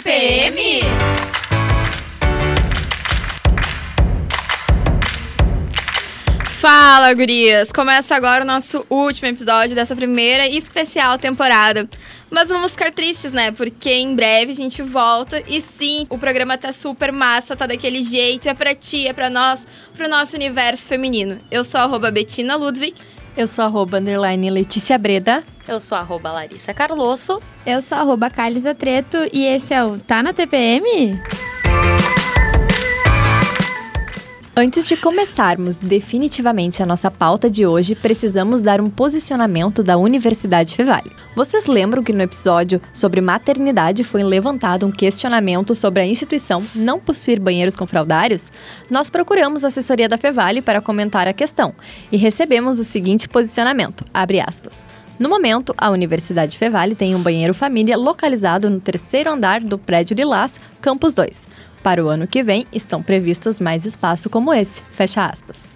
TPM? Fala, gurias! Começa agora o nosso último episódio dessa primeira e especial temporada. Mas vamos ficar tristes, né? Porque em breve a gente volta e sim, o programa tá super massa, tá daquele jeito, é pra ti, é pra nós, pro nosso universo feminino. Eu sou a Betina Ludwig. Eu sou arroba underline Letícia Breda. Eu sou arroba Larissa Carlosso. Eu sou arroba Calisa Treto e esse é o Tá na TPM? Antes de começarmos definitivamente a nossa pauta de hoje, precisamos dar um posicionamento da Universidade Fevale. Vocês lembram que no episódio sobre maternidade foi levantado um questionamento sobre a instituição não possuir banheiros com fraldários? Nós procuramos a assessoria da Fevale para comentar a questão e recebemos o seguinte posicionamento, abre aspas. No momento, a Universidade Fevale tem um banheiro família localizado no terceiro andar do prédio Lilás, Campus 2. Para o ano que vem, estão previstos mais espaços como esse. Fecha aspas.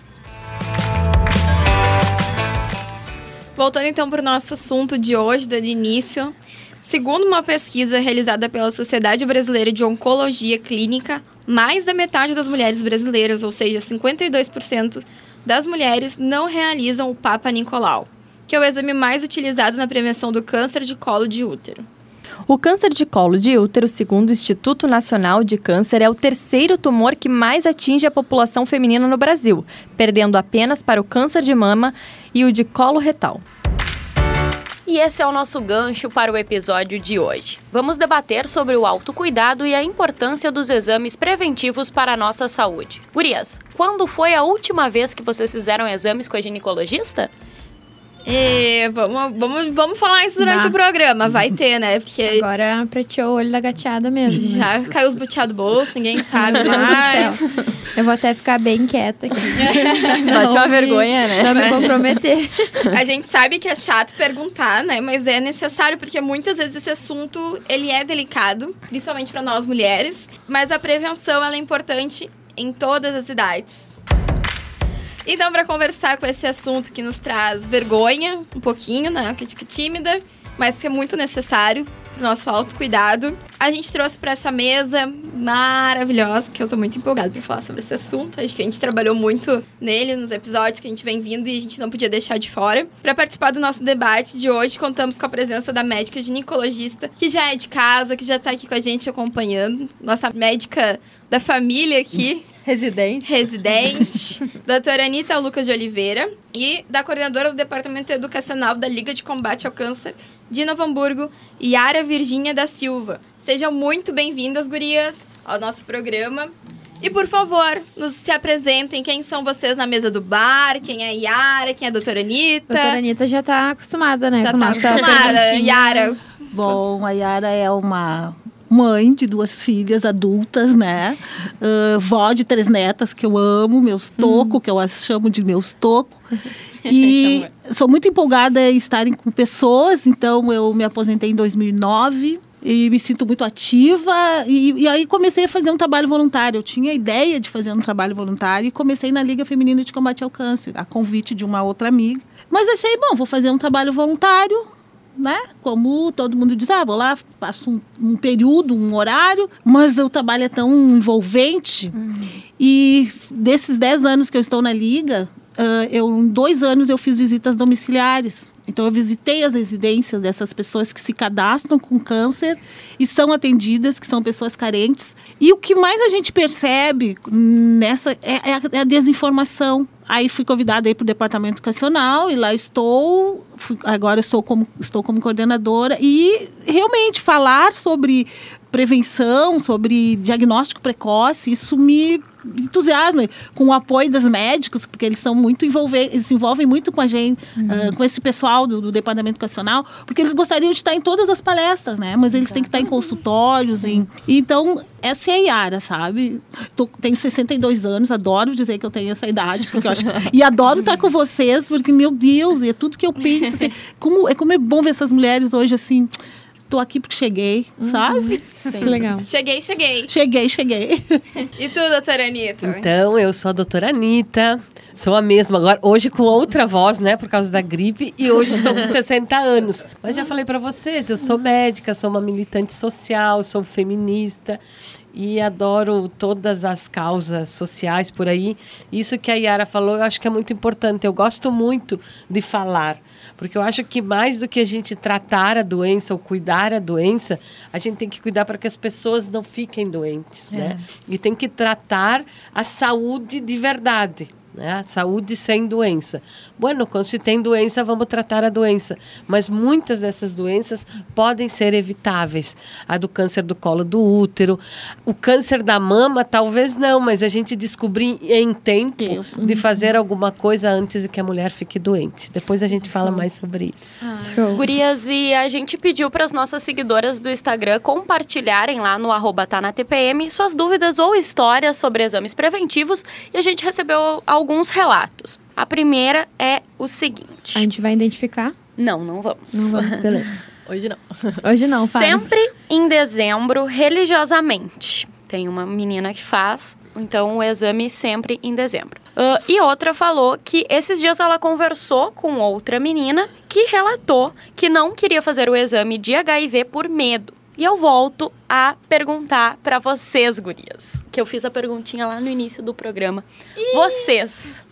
Voltando então para o nosso assunto de hoje, do início. Segundo uma pesquisa realizada pela Sociedade Brasileira de Oncologia Clínica, mais da metade das mulheres brasileiras, ou seja, 52% das mulheres, não realizam o Papa Nicolau, que é o exame mais utilizado na prevenção do câncer de colo de útero. O câncer de colo de útero, segundo o Instituto Nacional de Câncer, é o terceiro tumor que mais atinge a população feminina no Brasil, perdendo apenas para o câncer de mama e o de colo retal. E esse é o nosso gancho para o episódio de hoje. Vamos debater sobre o autocuidado e a importância dos exames preventivos para a nossa saúde. Gurias, quando foi a última vez que vocês fizeram exames com a ginecologista? E vamos, vamos, vamos falar isso durante bah. o programa. Vai ter, né? Porque. Agora preteou o olho da gateada mesmo. Né? Já né? caiu os buteados do bolso, ninguém sabe mais. Eu vou até ficar bem quieta aqui. Bate uma vergonha, né? Não me comprometer. A gente sabe que é chato perguntar, né? Mas é necessário, porque muitas vezes esse assunto ele é delicado, principalmente para nós mulheres. Mas a prevenção ela é importante em todas as idades. Então, para conversar com esse assunto que nos traz vergonha, um pouquinho, né? Que fica tímida, mas que é muito necessário pro nosso autocuidado. A gente trouxe para essa mesa maravilhosa, que eu tô muito empolgada para falar sobre esse assunto. Acho que a gente trabalhou muito nele nos episódios que a gente vem vindo e a gente não podia deixar de fora. Para participar do nosso debate de hoje, contamos com a presença da médica ginecologista, que já é de casa, que já tá aqui com a gente acompanhando, nossa médica da família aqui. Residente. Residente. doutora Anitta Lucas de Oliveira. E da coordenadora do Departamento Educacional da Liga de Combate ao Câncer de Novo Hamburgo, Yara Virgínia da Silva. Sejam muito bem-vindas, gurias, ao nosso programa. E, por favor, nos se apresentem quem são vocês na mesa do bar, quem é a Yara, quem é a doutora Anitta. Doutora Anitta já está acostumada, né? Já está acostumada. Yara. Bom, a Yara é uma mãe de duas filhas adultas, né? Uh, vó de três netas que eu amo, meus toco, uhum. que eu as chamo de meus toco. E sou muito empolgada em estarem com pessoas, então eu me aposentei em 2009 e me sinto muito ativa. E, e, aí comecei a fazer um trabalho voluntário. Eu tinha a ideia de fazer um trabalho voluntário e comecei na Liga Feminina de Combate ao Câncer, a convite de uma outra amiga. Mas achei, bom, vou fazer um trabalho voluntário, né? Como todo mundo diz, ah, vou lá, passo um, um período, um horário, mas o trabalho é tão envolvente. Uhum. E desses 10 anos que eu estou na Liga, uh, eu, em dois anos eu fiz visitas domiciliares. Então eu visitei as residências dessas pessoas que se cadastram com câncer e são atendidas, que são pessoas carentes. E o que mais a gente percebe nessa é, é a, é a desinformação. Aí fui convidada para o departamento educacional e lá estou. Fui, agora estou como, estou como coordenadora e realmente falar sobre prevenção, sobre diagnóstico precoce, isso me entusiasma com o apoio dos médicos, porque eles são muito envolver, eles se envolvem muito com a gente, uhum. uh, com esse pessoal do, do, departamento educacional, porque eles gostariam de estar em todas as palestras, né? Mas eles têm que estar em consultórios, em, então essa é a Yara, sabe? Tô, tenho 62 anos, adoro dizer que eu tenho essa idade, porque acho e adoro estar com vocês, porque meu Deus, é tudo que eu penso, assim, como é como é bom ver essas mulheres hoje assim tô aqui porque cheguei, uhum. sabe? Sim. Legal. Cheguei, cheguei. Cheguei, cheguei. e tu, doutora Anitta? Então, eu sou a doutora Anitta. Sou a mesma agora, hoje com outra voz, né, por causa da gripe, e hoje estou com 60 anos. Mas já falei para vocês, eu sou médica, sou uma militante social, sou feminista e adoro todas as causas sociais por aí. Isso que a Yara falou, eu acho que é muito importante. Eu gosto muito de falar, porque eu acho que mais do que a gente tratar a doença ou cuidar a doença, a gente tem que cuidar para que as pessoas não fiquem doentes, é. né? E tem que tratar a saúde de verdade né? Saúde sem doença. Bueno, quando se tem doença, vamos tratar a doença. Mas muitas dessas doenças podem ser evitáveis. A do câncer do colo do útero, o câncer da mama, talvez não, mas a gente descobrir em tempo de fazer alguma coisa antes de que a mulher fique doente. Depois a gente fala mais sobre isso. Ah. Gurias, e a gente pediu para as nossas seguidoras do Instagram compartilharem lá no arroba tá na TPM suas dúvidas ou histórias sobre exames preventivos e a gente recebeu algumas alguns relatos. A primeira é o seguinte. A gente vai identificar? Não, não vamos. Não vamos, beleza. Hoje não. Hoje não, fala. Sempre em dezembro, religiosamente. Tem uma menina que faz, então o exame sempre em dezembro. Uh, e outra falou que esses dias ela conversou com outra menina que relatou que não queria fazer o exame de HIV por medo. E eu volto a perguntar para vocês, gurias, que eu fiz a perguntinha lá no início do programa. Ih. Vocês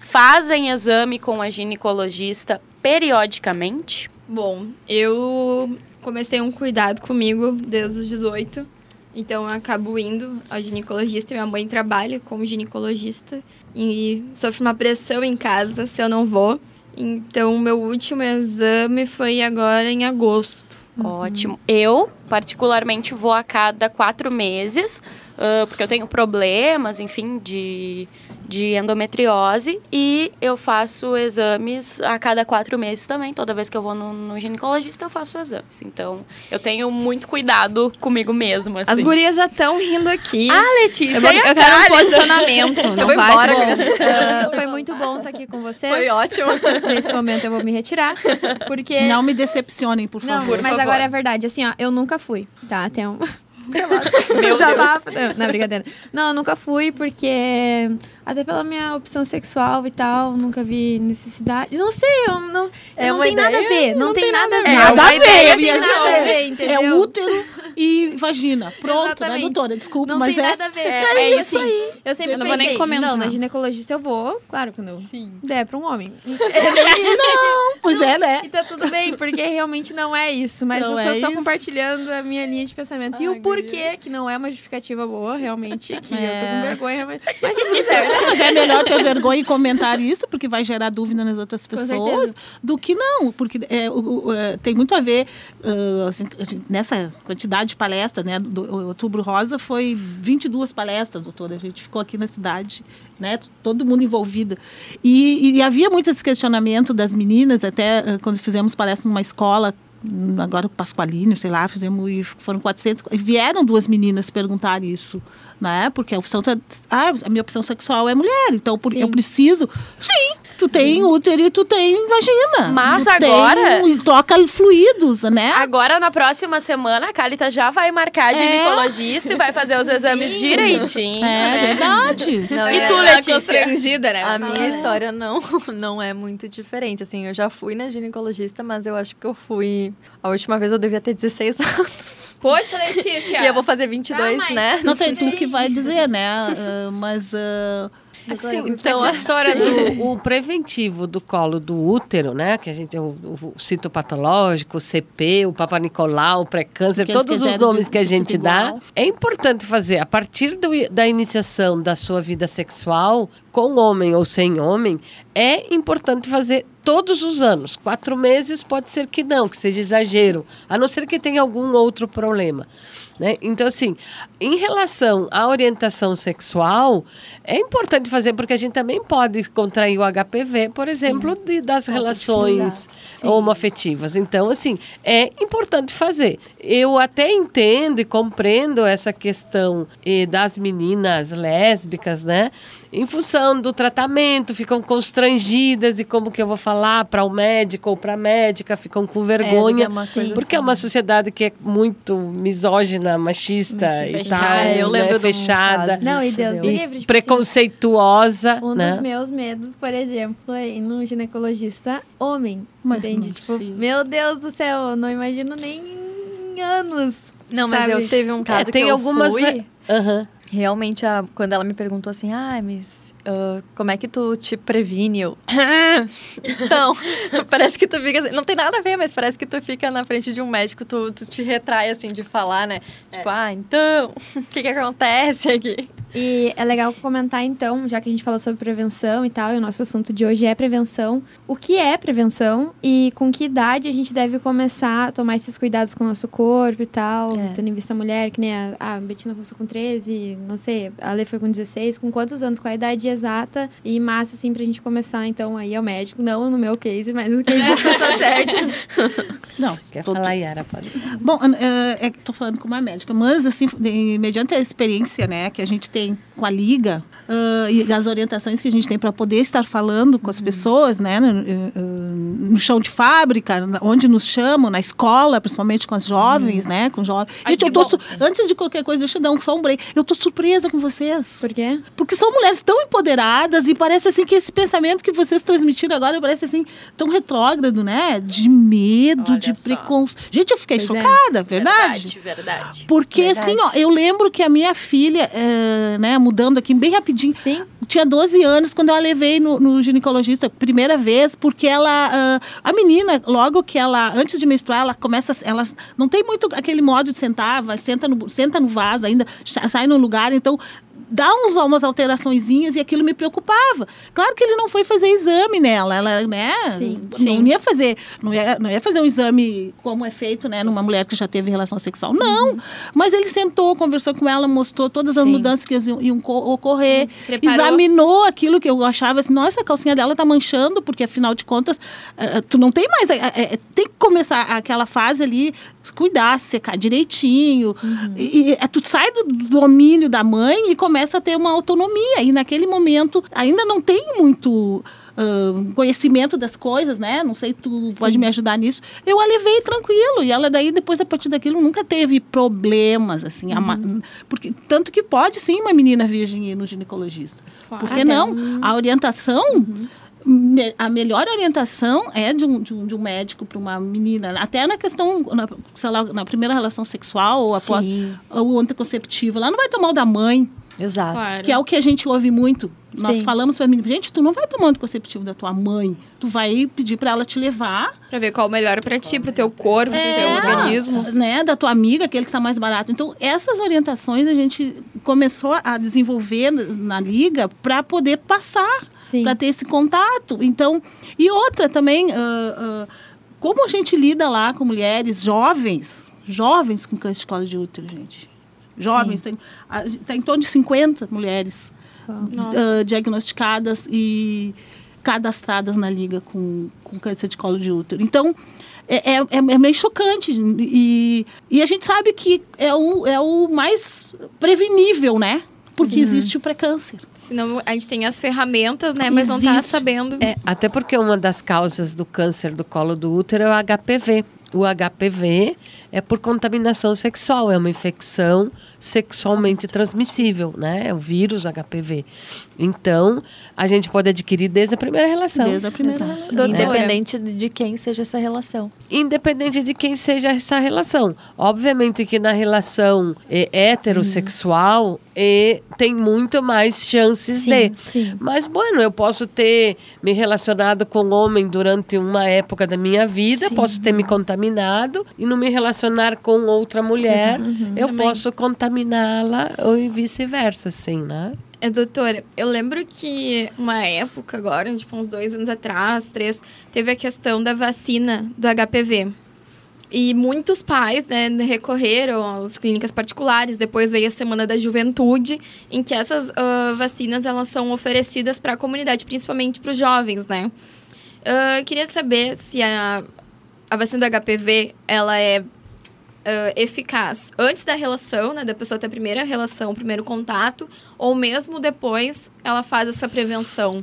fazem exame com a ginecologista periodicamente? Bom, eu comecei um cuidado comigo desde os 18. Então eu acabo indo ao ginecologista. Minha mãe trabalha como ginecologista e sofre uma pressão em casa se eu não vou. Então, meu último exame foi agora em agosto. Uhum. Ótimo. Eu, particularmente, vou a cada quatro meses, uh, porque eu tenho problemas, enfim, de de endometriose e eu faço exames a cada quatro meses também. Toda vez que eu vou no, no ginecologista, eu faço exames. Então, eu tenho muito cuidado comigo mesmo. Assim. As gurias já estão rindo aqui. Ah, Letícia, eu, vou, eu quero um posicionamento. Não eu vou vai, embora. Uh, foi muito bom estar aqui com vocês. Foi ótimo. Nesse momento eu vou me retirar. Porque... Não me decepcionem, por favor. Não, por mas favor. agora é verdade. Assim, ó, eu nunca fui, tá? Tem um... Meu Deus. Não, brincadeira. Não, eu nunca fui porque até pela minha opção sexual e tal, nunca vi necessidade. Não sei, eu não. É não tem ideia, nada a ver. Não, não tem, tem, nada a ver. Nada a ver, é, tem nada a ver, entendeu? É útero e vagina. Pronto, né, Exatamente. né, doutora? Desculpa, não mas tem é. nada a ver. É, é, é isso assim, aí. Eu sempre não pensei, vou nem comentar. não, na ginecologista eu vou, claro, quando eu Sim. der pra um homem. não, pois é, né? E tá tudo bem, porque realmente não é isso. Mas não eu só é tô isso. compartilhando a minha linha de pensamento. Ai, e o porquê, que não é uma justificativa boa, realmente, que é. eu tô com é. vergonha. Mas, mas tudo Mas é melhor ter vergonha e comentar isso, porque vai gerar dúvida nas outras pessoas, do que não. Porque é, o, o, é, tem muito a ver, uh, assim, nessa quantidade de palestras, né? Do, Outubro Rosa foi 22 palestras, doutora. A gente ficou aqui na cidade, né? Todo mundo envolvido. E, e havia muito esse questionamento das meninas, até uh, quando fizemos palestra numa escola agora o Pasqualino, sei lá, fizemos e foram 400, vieram duas meninas perguntar isso, né? Porque a opção ah, a minha opção sexual é mulher, então porque eu preciso. Sim, tu tem útero e tu tem vagina. Mas tu agora tem, troca fluidos, né? Agora na próxima semana a Calita já vai marcar é. ginecologista e vai fazer os exames Sim. direitinho. É né? verdade. Não, e tu, Letícia? constrangida, né? A minha história não não é muito diferente, assim, eu já fui na ginecologista, mas eu acho que eu fui a última vez eu devia ter 16 anos. Poxa, Letícia! e eu vou fazer 22, ah, né? Não sei tu que vai dizer, né? Uh, mas. Uh, Assim, então, a história do o preventivo do colo do útero, né? Que a gente, o, o citopatológico, o CP, o Papa Nicolau, o pré-câncer, todos os nomes que a gente dá. É importante fazer, a partir do, da iniciação da sua vida sexual, com homem ou sem homem, é importante fazer todos os anos. Quatro meses pode ser que não, que seja exagero, a não ser que tenha algum outro problema. Né? Então, assim, em relação à orientação sexual, é importante fazer, porque a gente também pode contrair o HPV, por exemplo, de, das pode relações homoafetivas. Então, assim, é importante fazer. Eu até entendo e compreendo essa questão eh, das meninas lésbicas, né? Em função do tratamento, ficam constrangidas de como que eu vou falar para o médico ou para a médica, ficam com vergonha, É, uma coisa porque é assim. uma sociedade que é muito misógina, machista, e Machista. tal, É, eu né, um fechada, Não, e Deus e livre. tipo preconceituosa, Um né? dos meus medos, por exemplo, é ir num ginecologista homem. Mas entende? não Tipo, meu Deus do céu, eu não imagino nem em anos. Não, mas sabe? eu teve um caso É, tem que eu algumas- fui, Aham. Realmente, a- quando ela me perguntou assim, ah, mas ah, como é que tu te previne? Eu, então, parece que tu fica assim, não tem nada a ver, mas parece que tu fica na frente de um médico, tu, tu te retrai, assim, de falar, né? Tipo, ah, então, o que que acontece aqui? E é legal comentar, então, já que a gente falou sobre prevenção e tal, e o nosso assunto de hoje é prevenção. O que é prevenção e com que idade a gente deve começar a tomar esses cuidados com o nosso corpo e tal, É. tendo em vista a mulher, que nem a, a Betina começou com 13, não sei, a Lê foi com 16, com quantos anos, qual a idade exata e massa, assim, pra gente começar, então, aí ao médico, não no meu case, mas no case das pessoas certas. Não, Quer tô- falar, Yara? Pode. Bom, é, é que tô falando com uma médica, mas assim, mediante a experiência, né, que a gente tem com a liga ah, e as orientações que a gente tem para poder estar falando com as pessoas, né, no, eh, eh, no chão de fábrica, onde nos chamam, na escola, principalmente com as jovens, né, com jovens. Ai, Gente, eu tô antes de qualquer coisa, deixa eu dar um só um break. Eu tô surpresa com vocês. Por quê? Porque são mulheres tão empoderadas e parece assim que esse pensamento que vocês transmitiram agora parece assim tão retrógrado, né? De medo, Olha de preconceito. Gente, eu fiquei Pois é. chocada, verdade? Verdade, verdade. Porque Verdade. assim, ó, eu lembro que a minha filha, eh, né, mudando aqui bem rapidinho, Sim. tinha 12 anos quando eu a levei no, no ginecologista, primeira vez, porque ela, ah, a menina, logo que ela, antes de menstruar, ela começa, ela não tem muito aquele modo de sentar, vai, senta no, senta no vaso ainda, sa- sai no lugar, então dá uns, umas alteraçõezinhas e aquilo me preocupava. Claro que ele não foi fazer exame nela, ela, né, Sim, não sim. ia fazer, não ia, não ia fazer um exame como é feito, né, numa mulher que já teve relação sexual, não, mas ele sentou, conversou com ela, mostrou todas as Sim. mudanças que iam, iam co- ocorrer, examinou aquilo que eu achava assim, nossa, a calcinha dela tá manchando, porque afinal de contas, eh, tu não tem mais. eh, eh, tem que começar aquela fase ali, cuidar, secar direitinho. E, e, eh, tu sai do domínio da mãe e começa a ter uma autonomia. E naquele momento ainda não tem muito. ah, conhecimento das coisas, né? Não sei, tu pode me ajudar nisso. Eu a levei tranquilo e ela daí depois a partir daquilo nunca teve problemas assim, ma- porque tanto que pode sim uma menina virgem ir no ginecologista. Por que não? A orientação, me- a melhor orientação é de um, de um, de um médico para uma menina. Até na questão, na, sei lá, na primeira relação sexual ou após Sim. o anticonceptivo. Ela não vai tomar o da mãe, Exato. Claro. que é o que a gente ouve muito. Nós Sim. falamos para a menina, gente, tu não vai tomar o anticonceptivo da tua mãe. Tu vai pedir para ela te levar Pra ver qual é o melhor pra ti, pro teu corpo, pro teu organismo. né, da tua amiga, aquele que está mais barato. Então, essas orientações a gente começou a desenvolver na liga para poder passar, para ter esse contato. Então, e outra também, ah, ah, como a gente lida lá com mulheres jovens, jovens com câncer de colo de útero, gente. Jovens, tem, a- tem em torno de 50 mulheres ah, diagnosticadas e cadastradas na liga com, com câncer de colo de útero. Então, é, é, é- é meio chocante. E, e a gente sabe que é o, é o mais prevenível, né? Porque existe o pré-câncer. Senão a gente tem as ferramentas, né? Mas não tá Existe. sabendo. É, até porque uma das causas do câncer do colo do útero é o HPV. O HPV é por contaminação sexual, é uma infecção sexualmente transmissível, né? É o vírus HPV. Então, a gente pode adquirir desde a primeira relação. Desde a primeira. Doutora. Independente de quem seja essa relação. Independente de quem seja essa relação. Obviamente que na relação eh, heterossexual eh, tem muito mais chances de. Sim. Mas, bueno, eu posso ter me relacionado com homem durante uma época da minha vida, posso ter me contaminado e não me relacionar com outra mulher, eu Também. posso contaminá-la ou e vice-versa, assim, né? É, doutora, eu lembro que uma época agora, tipo uns dois anos atrás, três, teve a questão da vacina do HPV. E muitos pais né, recorreram às clínicas particulares. Depois veio a Semana da Juventude, em que essas ah, vacinas elas são oferecidas para a comunidade, principalmente para os jovens, né? Ah, queria saber se a, a vacina do HPV ela é ah, eficaz antes da relação, né? Da pessoa ter a primeira relação, o primeiro contato, ou mesmo depois ela faz essa prevenção?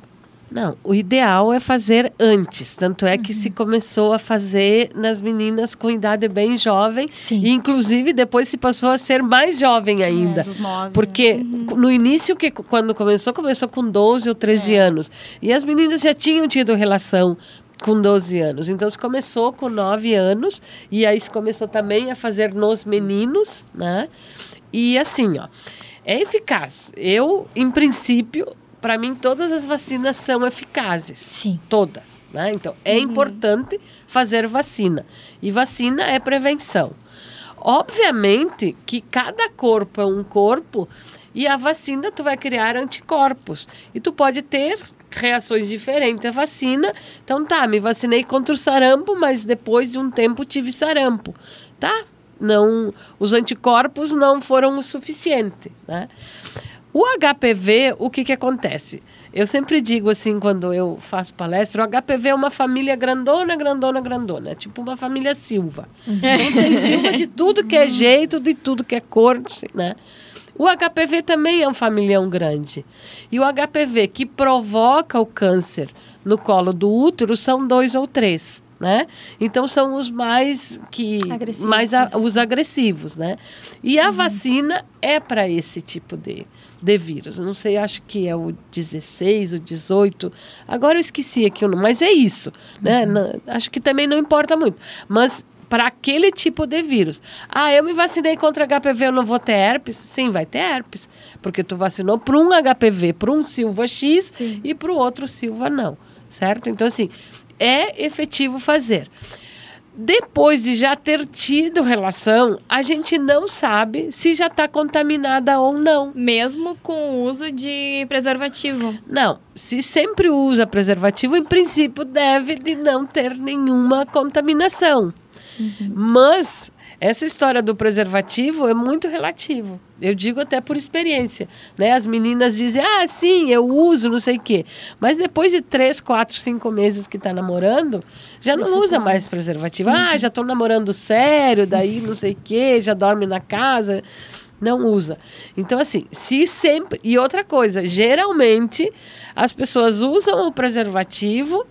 Não, o ideal é fazer antes. Tanto é que se começou a fazer nas meninas com idade bem jovem. Sim. E, inclusive, depois se passou a ser mais jovem ainda. É, dos nove, Porque no início, que quando começou, começou com 12 ou 13 anos. E as meninas já tinham tido relação com 12 anos. Então, se começou com 9 anos. E aí se começou também a fazer nos meninos, né? E assim, ó, é eficaz. Eu, em princípio, para mim, todas as vacinas são eficazes. Sim. Todas. Né? Então, é importante fazer vacina. E vacina é prevenção. Obviamente que cada corpo é um corpo e a vacina tu vai criar anticorpos. E tu pode ter reações diferentes à vacina. Então tá, me vacinei contra o sarampo, mas depois de um tempo tive sarampo. Tá? Não, os anticorpos não foram o suficiente, né? O HPV, o que que acontece? Eu sempre digo assim, quando eu faço palestra, o HPV é uma família grandona, grandona, grandona. É tipo uma família Silva. Então tem Silva de tudo que é jeito, de tudo que é cor, né? O HPV também é um familião grande. E o HPV que provoca o câncer no colo do útero são dois ou três. Né? Então são os mais que Agressivos. mais a- os agressivos, né? E a vacina é para esse tipo de, de vírus. Não sei, acho que é o 16, o 18. Agora eu esqueci aqui o nome, mas é isso, né? Não- acho que também não importa muito. Mas para aquele tipo de vírus. Ah, eu me vacinei contra HPV, eu não vou ter herpes? Sim, vai ter herpes, porque tu vacinou para um HPV, para um Silva X Sim. e para o outro Silva não, certo? Então assim, é efetivo fazer. Depois de já ter tido relação, a gente não sabe se já está contaminada ou não. Mesmo com o uso de preservativo. Não, se sempre usa preservativo, em princípio deve de não ter nenhuma contaminação. Mas essa história do preservativo é muito relativo. Eu digo até por experiência, né? As meninas dizem, ah, sim, eu uso, não sei o quê. Mas depois de três, quatro, cinco meses que está namorando, já não usa mais preservativo. Ah, já estou namorando sério, daí não sei o quê, já dorme na casa não usa. Então, assim, se sempre. E outra coisa, geralmente as pessoas usam o preservativo,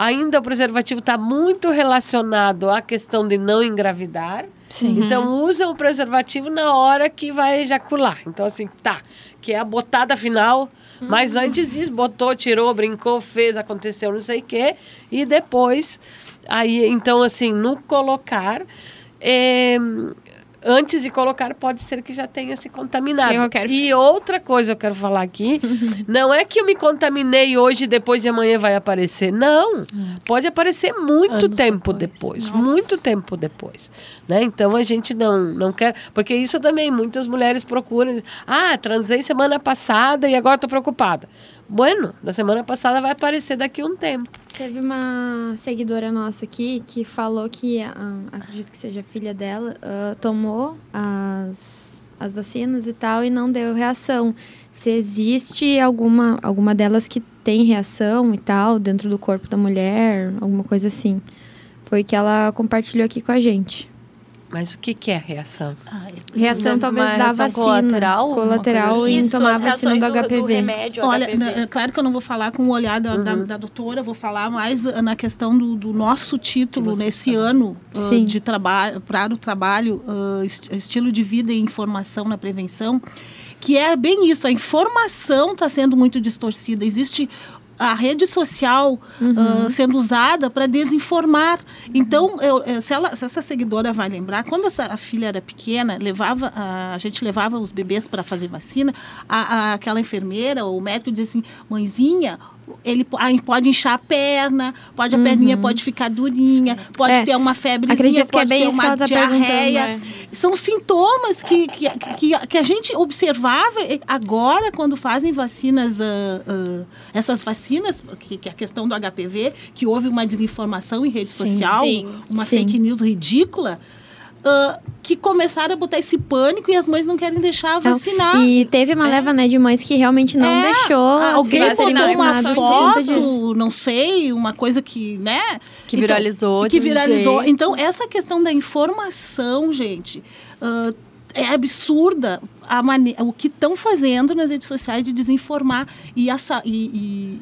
ainda o preservativo está muito relacionado à questão de não engravidar. Sim. Então, usam o preservativo na hora que vai ejacular. Então, assim, tá, que é a botada final. Mas antes disso, botou, tirou, brincou, fez, aconteceu, não sei o quê. E depois, aí, então, assim, no colocar. é, antes de colocar, pode ser que já tenha se contaminado. Quero- E outra coisa eu quero falar aqui, não é que eu me contaminei hoje e depois de amanhã vai aparecer. Não, pode aparecer muito Anos tempo depois. depois, muito tempo depois. Né? Então a gente não, não quer. Porque isso também, muitas mulheres procuram. Ah, transei semana passada e agora estou preocupada. Bueno, na semana passada vai aparecer daqui a um tempo. Teve uma seguidora nossa aqui que falou que, ah, acredito que seja filha dela, ah, tomou as, as vacinas e tal e não deu reação. Se existe alguma, alguma delas que tem reação e tal dentro do corpo da mulher, alguma coisa assim. Foi que ela compartilhou aqui com a gente. Mas o que, que é a reação? Ai, Reação Uma talvez da reação vacina. colateral, Colateral em Isso, tomar a vacina do, do, do HPV. remédio Olha, HPV. na- é claro que eu não vou falar com o olhar da, da, Uhum. da doutora, vou falar mais ah, na questão do, do nosso título nesse tá. ano ah, Sim. de trabalho para o trabalho ah, est- estilo de vida e informação na prevenção, que é bem isso, a informação está sendo muito distorcida. Existe a rede social ah, sendo usada para desinformar. Então, eu- eh, se, ela- se essa seguidora vai lembrar, quando essa, a filha era pequena, levava a, a gente levava os bebês para fazer vacina, a, a- aquela enfermeira ou o médico dizia assim, mãezinha, ele po- pode inchar a perna, pode a perninha pode ficar durinha, pode É, ter uma que é pode bem ter uma tá diarreia. perguntando, São sintomas que, que, que, que a gente observava agora quando fazem vacinas, ah, ah, essas vacinas, que, que é a questão do HPV, que houve uma desinformação em rede Sim, social, sim, uma sim. fake news ridícula. ah, que começaram a botar esse pânico e as mães não querem deixar Não, vacinar. E teve uma leva, né, de mães que realmente não É, deixou as Alguém botou uma foto, não sei, uma coisa que, né? Que Então, viralizou. que um viralizou. jeito. Então, essa questão da informação, gente, ah, é absurda a mane- o que estão fazendo nas redes sociais de desinformar. E a, sa- e,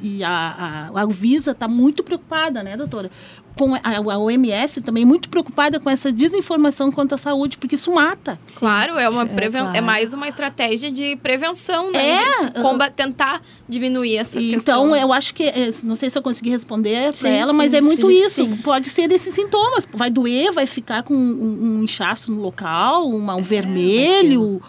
e- e a, a, a Anvisa está muito preocupada, né, doutora? Com a, a OMS também muito preocupada com essa desinformação quanto à saúde, porque isso mata. Claro, é uma é preven- claro. é mais uma estratégia de prevenção, né? É, De comba- tentar diminuir essa E questão. Então, eu acho que, eh, não sei se eu consegui responder para Sim, ela, sim, mas é muito acredito isso. sim. Pode ser esses sintomas. Vai doer, vai ficar com um, um inchaço no local, uma- um vermelho,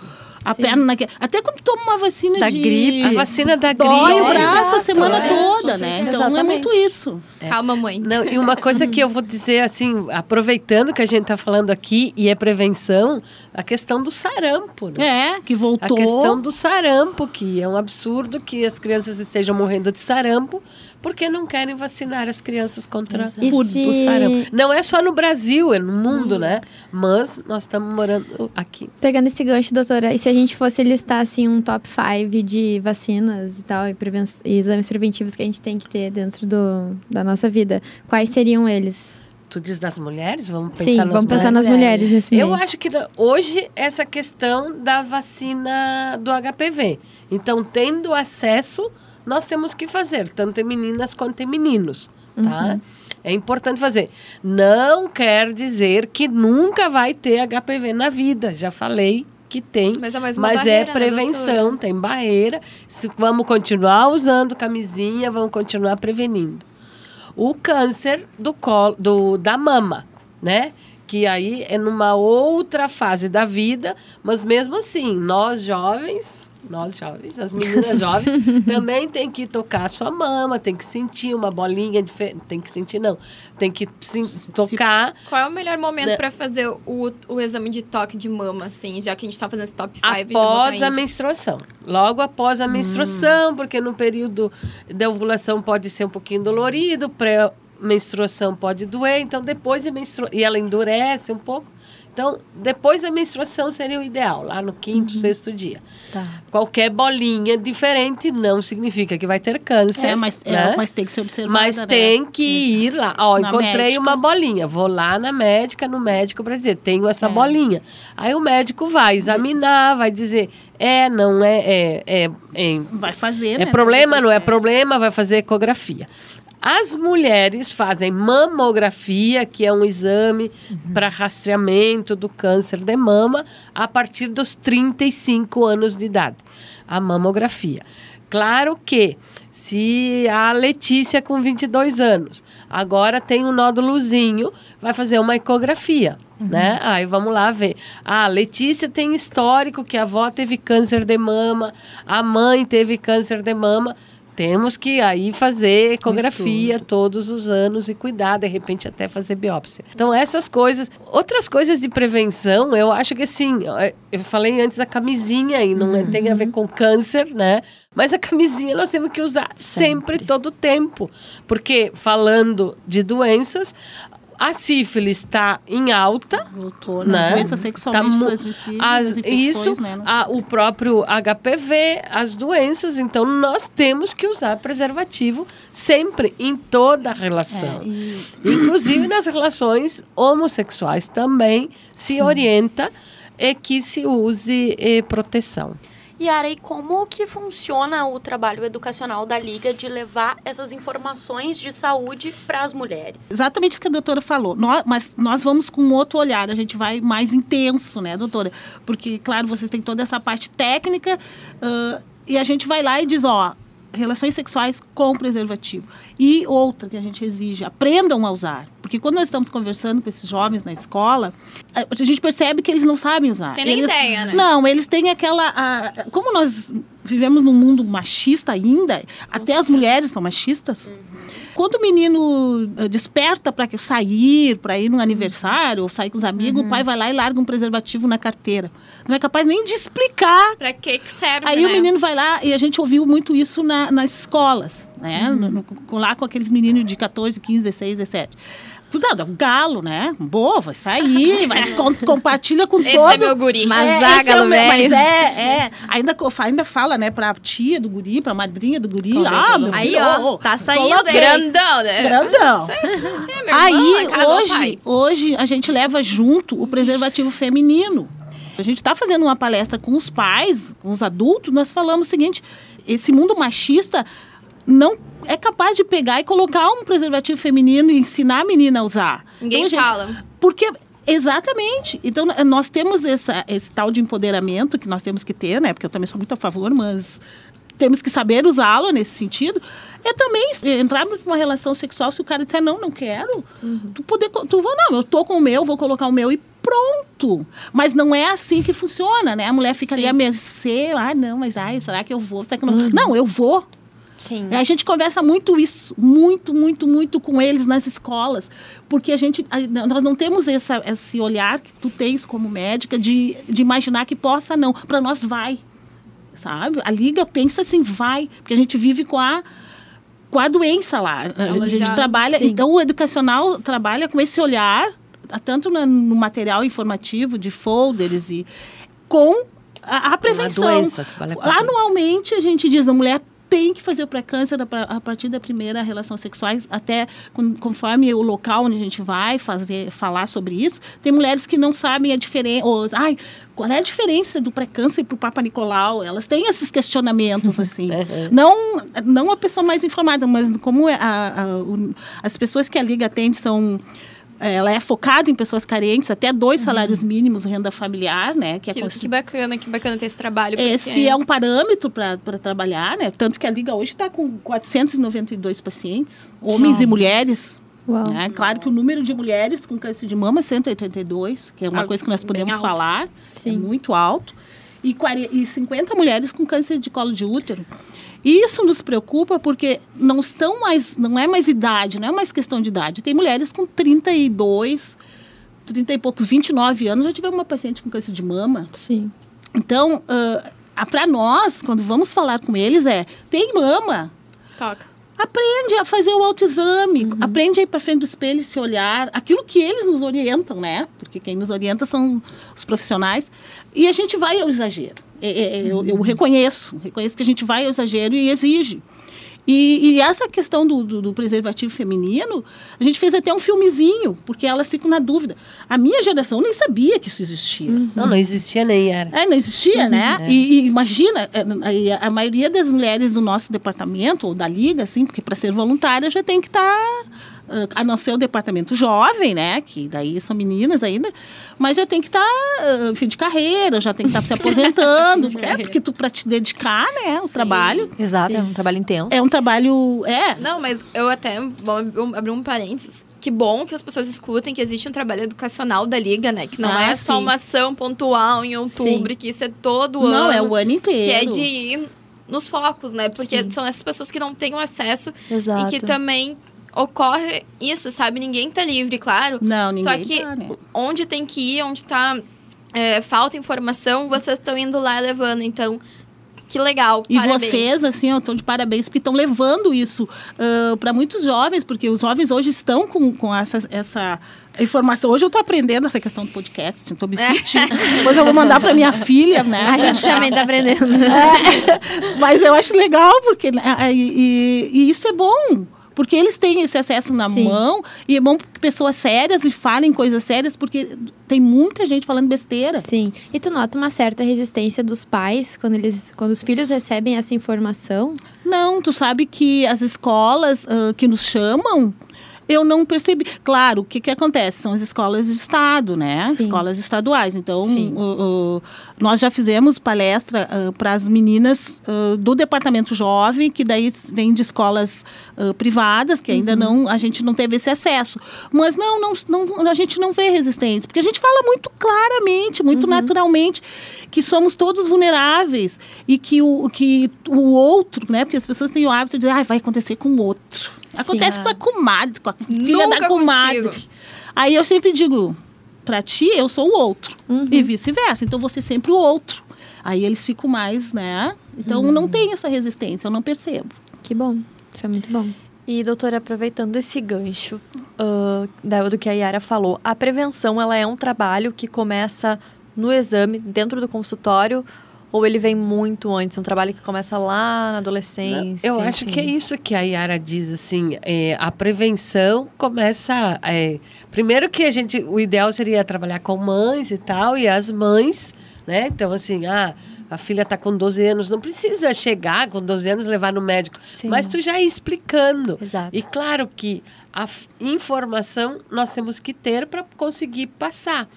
a Sim. perna... naque- Até quando toma uma vacina Da de... gripe. A vacina da gripe. Dói o braço a braço, semana é. toda, né? Então, é Exatamente. muito isso. Calma, mãe. Não, e uma coisa que eu vou dizer assim, aproveitando que a gente está falando aqui e é prevenção, a questão do sarampo, né? É, que A voltou. questão do sarampo, que é um absurdo que as crianças estejam morrendo de sarampo porque não querem vacinar as crianças contra o, se- o sarampo. Não é só no Brasil, é no mundo, né? Mas nós estamos morando aqui. Pegando esse gancho, doutora, e se a gente fosse listar assim um top 5 de vacinas e tal, e, preven- e exames preventivos que a gente tem que ter dentro do, da nossa vida, quais seriam eles? Tu diz das mulheres? Vamos pensar Sim, nas vamos pensar nas mulheres. mulheres nesse Eu meio. acho que hoje essa questão da vacina do HPV. Então, tendo acesso, nós temos que fazer, tanto em meninas quanto em meninos, tá? Uhum. É importante fazer. Não quer dizer que nunca vai ter HPV na vida. Já falei que tem, Mas é mas barreira, é né, prevenção, doutora? tem barreira. Se, vamos continuar usando camisinha, vamos continuar prevenindo. O câncer do colo, do, da mama, né? Que aí é numa outra fase da vida, mas mesmo assim, nós jovens, nós jovens, as meninas jovens, também tem que tocar a sua mama, tem que sentir uma bolinha diferente, tem que sentir não, tem que sim, tocar. Qual é o melhor momento Né? pra fazer o, o exame de toque de mama, assim, já que a gente tá fazendo esse top 5? após a menstruação. Logo após a menstruação, porque no período da ovulação pode ser um pouquinho dolorido, pré-menstruação pode doer, então depois da menstruação, e ela endurece um pouco. Então, depois da menstruação seria o ideal, lá no quinto, sexto dia. Tá. Qualquer bolinha diferente não significa que vai ter câncer. É, mas, é, né? mas tem que ser observada, Mas né? tem que ir lá. Ó, Na encontrei médica. uma bolinha. Vou lá na médica, no médico, para dizer, tenho essa É. bolinha. Aí o médico vai examinar, vai dizer, é, não é, é, é, é, Vai fazer, é né? problema, não é problema, vai fazer ecografia. As mulheres fazem mamografia, que é um exame para rastreamento do câncer de mama, a partir dos 35 anos de idade. A mamografia. Claro que se a Letícia com 22 anos agora tem um nódulozinho, vai fazer uma ecografia, né? Aí vamos lá ver. Ah, a Letícia tem histórico que a avó teve câncer de mama, a mãe teve câncer de mama. Temos que aí fazer ecografia todos os anos e cuidar, de repente até fazer biópsia. Então, essas coisas. Outras coisas de prevenção, eu acho que assim, eu falei antes da camisinha e não é- tem a ver com câncer, né? Mas a camisinha nós temos que usar sempre, Sempre. todo o tempo. Porque falando de doenças, a sífilis está em alta, Voltou Né? nas doenças sexualmente Tá transmissíveis, as, infecções, isso, né? a- o próprio HPV, as doenças. Então, nós temos que usar preservativo sempre, em toda a relação. É, e- Inclusive nas relações homossexuais também se orienta é que se use eh, proteção. Yara, e como que funciona o trabalho educacional da Liga de levar essas informações de saúde para as mulheres? Exatamente o que a doutora falou. Nós, mas nós vamos com outro olhar, a gente vai mais intenso, né, doutora? Porque, claro, vocês têm toda essa parte técnica ah, e a gente vai lá e diz, ó, relações sexuais com preservativo. E outra que a gente exige, aprendam a usar. Porque quando nós estamos conversando com esses jovens na escola, a gente percebe que eles não sabem usar. Tem eles, ideia, né? Não, eles têm aquela... a- como nós vivemos num mundo machista ainda, até as mulheres são machistas, quando o menino eh, desperta para sair, para ir num aniversário, ou sair com os amigos, o pai vai lá e larga um preservativo na carteira. Não é capaz nem de explicar. Pra que que serve, Aí né? o menino vai lá, e a gente ouviu muito isso na- nas escolas, né? No- no- com- lá com aqueles meninos de 14, 15, 16, 17. Cuidado, é um galo, né? Boa, vai sair, vai, com- compartilha com Esse todo... é meu guri. Mas É, esse é galo meu- Mas é, é. Ainda, ainda fala, né, pra tia do guri, pra madrinha do guri. Ah, meu Aí, filho, ó, tá saindo, coloquei. Grandão, né? Grandão. É, Aí, hoje, hoje, a gente leva junto o preservativo feminino. A gente está fazendo uma palestra com os pais, com os adultos, nós falamos o seguinte, esse mundo machista não é capaz de pegar e colocar um preservativo feminino e ensinar a menina a usar. Ninguém Então, gente- fala. porque exatamente. Então n- nós temos essa, esse tal de empoderamento que nós temos que ter, né? Porque eu também sou muito a favor, mas temos que saber usá-lo nesse sentido. É também entrar numa relação sexual se o cara disser não, não quero. Tu poder, tu vai não, eu tô com o meu, vou colocar o meu e pronto. Mas não é assim que funciona, né? A mulher fica ali à mercê, ah, não, mas ai, será que eu vou? Será que não? Não, eu vou. Sim. A gente conversa muito isso, muito, muito, muito com eles nas escolas, porque a gente, a- nós não temos essa, esse olhar que tu tens como médica de, de imaginar que possa não. Para nós vai, sabe? A liga pensa assim, vai, porque a gente vive com a com a doença lá. Ela a gente já- trabalha, sim. então o educacional trabalha com esse olhar, tanto na- no material informativo de folders e com a, a prevenção. doença, a. Anualmente a gente diz a mulher tem que fazer o pré-câncer a pa- a partir da primeira relação sexuais, até con- conforme o local onde a gente vai fazer, falar sobre isso. Tem mulheres que não sabem a diferença, ou, ai, qual é a diferença do pré-câncer para o Papa Nicolau? Elas têm esses questionamentos, assim. Uhum. não, não a pessoa mais informada, mas como é a- a- o- as pessoas que a Liga atende são... Ela é focada em pessoas carentes, até dois salários mínimos, renda familiar, né? Que é Que, cons- que bacana, que bacana ter esse trabalho. esse porque- é um parâmetro para trabalhar, né? Tanto que a Liga hoje está com 492 pacientes, homens Nossa. e mulheres. Né? Claro que o número de mulheres com câncer de mama é 182, que é uma coisa que nós podemos falar, é Sim. muito alto. E, 40 e 50 mulheres com câncer de colo de útero. Isso nos preocupa porque não estão mais, não é mais idade, não é mais questão de idade. Tem mulheres com 32, 30 e poucos, 29 anos, já tivemos uma paciente com câncer de mama. Sim. Então, para nós, quando vamos falar com eles, é: tem mama. Toca. Aprende a fazer o autoexame, aprende a ir para frente do espelho e se olhar, aquilo que eles nos orientam, né? Porque quem nos orienta são os profissionais. E a gente vai ao exagero. É, é, é, eu, eu reconheço, reconheço que a gente vai ao exagero e exige. E, e essa questão do, do- do preservativo feminino, a gente fez até um filmezinho, porque elas ficam na dúvida. A minha geração nem sabia que isso existia. Não, não existia nem era. É, não existia, né? E, e imagina, é, aí a, maioria das mulheres do nosso departamento, ou da liga, assim, porque para ser voluntária já tem que estar. A não ser o departamento jovem, né? Que daí são meninas ainda, mas já tem que estar fim de carreira, já tem que estar se aposentando, né? Porque tu para te dedicar, né, o trabalho Exato, é Sim. um trabalho intenso. é um trabalho, é, Não, mas eu até vou ab- abrir um parênteses. Que bom que as pessoas escutem que existe um trabalho educacional da Liga, né? Que não Ah, é só sim. uma ação pontual em outubro, que isso é todo ano. não é o ano inteiro. Que é de ir nos focos, né? Porque Sim. são essas pessoas que não têm o acesso Exato. e que também ocorre isso, sabe? Ninguém tá livre, claro. Não, ninguém Só que tá, né? onde tem que ir, onde tá é, falta informação, vocês estão indo lá levando. Então, que legal. E parabéns. vocês, assim, estão de parabéns, porque estão levando isso para muitos jovens, porque os jovens hoje estão com, com essa, essa informação. Hoje eu estou aprendendo essa questão do podcast, estou me sentindo. Depois eu vou mandar para minha filha, né? A gente também tá aprendendo. É, mas eu acho legal, porque né, e, e- e isso é bom. Porque eles têm esse acesso na Sim. mão e é bom que pessoas sérias e falem coisas sérias, porque tem muita gente falando besteira. Sim. E tu nota uma certa resistência dos pais quando eles, quando os filhos recebem essa informação? Não, tu sabe que as escolas ah, que nos chamam, eu não percebi. Claro, o que, que acontece? São as escolas de Estado, né? Sim. Escolas estaduais. Então, o- o- nós já fizemos palestra para as meninas ah, do departamento jovem, que daí vem de escolas ah, privadas, que ainda não, a gente não teve esse acesso. Mas não, não, não, a gente não vê resistência, porque a gente fala muito claramente, muito naturalmente, que somos todos vulneráveis e que o, que o outro, né? Porque as pessoas têm o hábito de dizer, ah, vai acontecer com o outro. Acontece Sim. com a comadre, com a filha da comadre. contigo. Aí eu sempre digo, pra ti, eu sou o outro. E vice-versa. Então, você sempre o outro. Aí eles ficam mais, né? Então, não tem essa resistência, eu não percebo. Que bom. Isso é muito bom. E, doutora, aproveitando esse gancho uh, do que a Yara falou, a prevenção ela é um trabalho que começa no exame, dentro do consultório, ou ele vem muito antes? É um trabalho que começa lá na adolescência? Eu acho que é isso que a Yara diz, assim, é, a prevenção começa... É, primeiro que a gente, o ideal seria trabalhar com mães e tal, e as mães, né? Então, assim, ah, a filha está com 12 anos, não precisa chegar com 12 anos levar no médico, Sim. mas tu já ir explicando. Exato. E claro que a informação nós temos que ter para conseguir passar.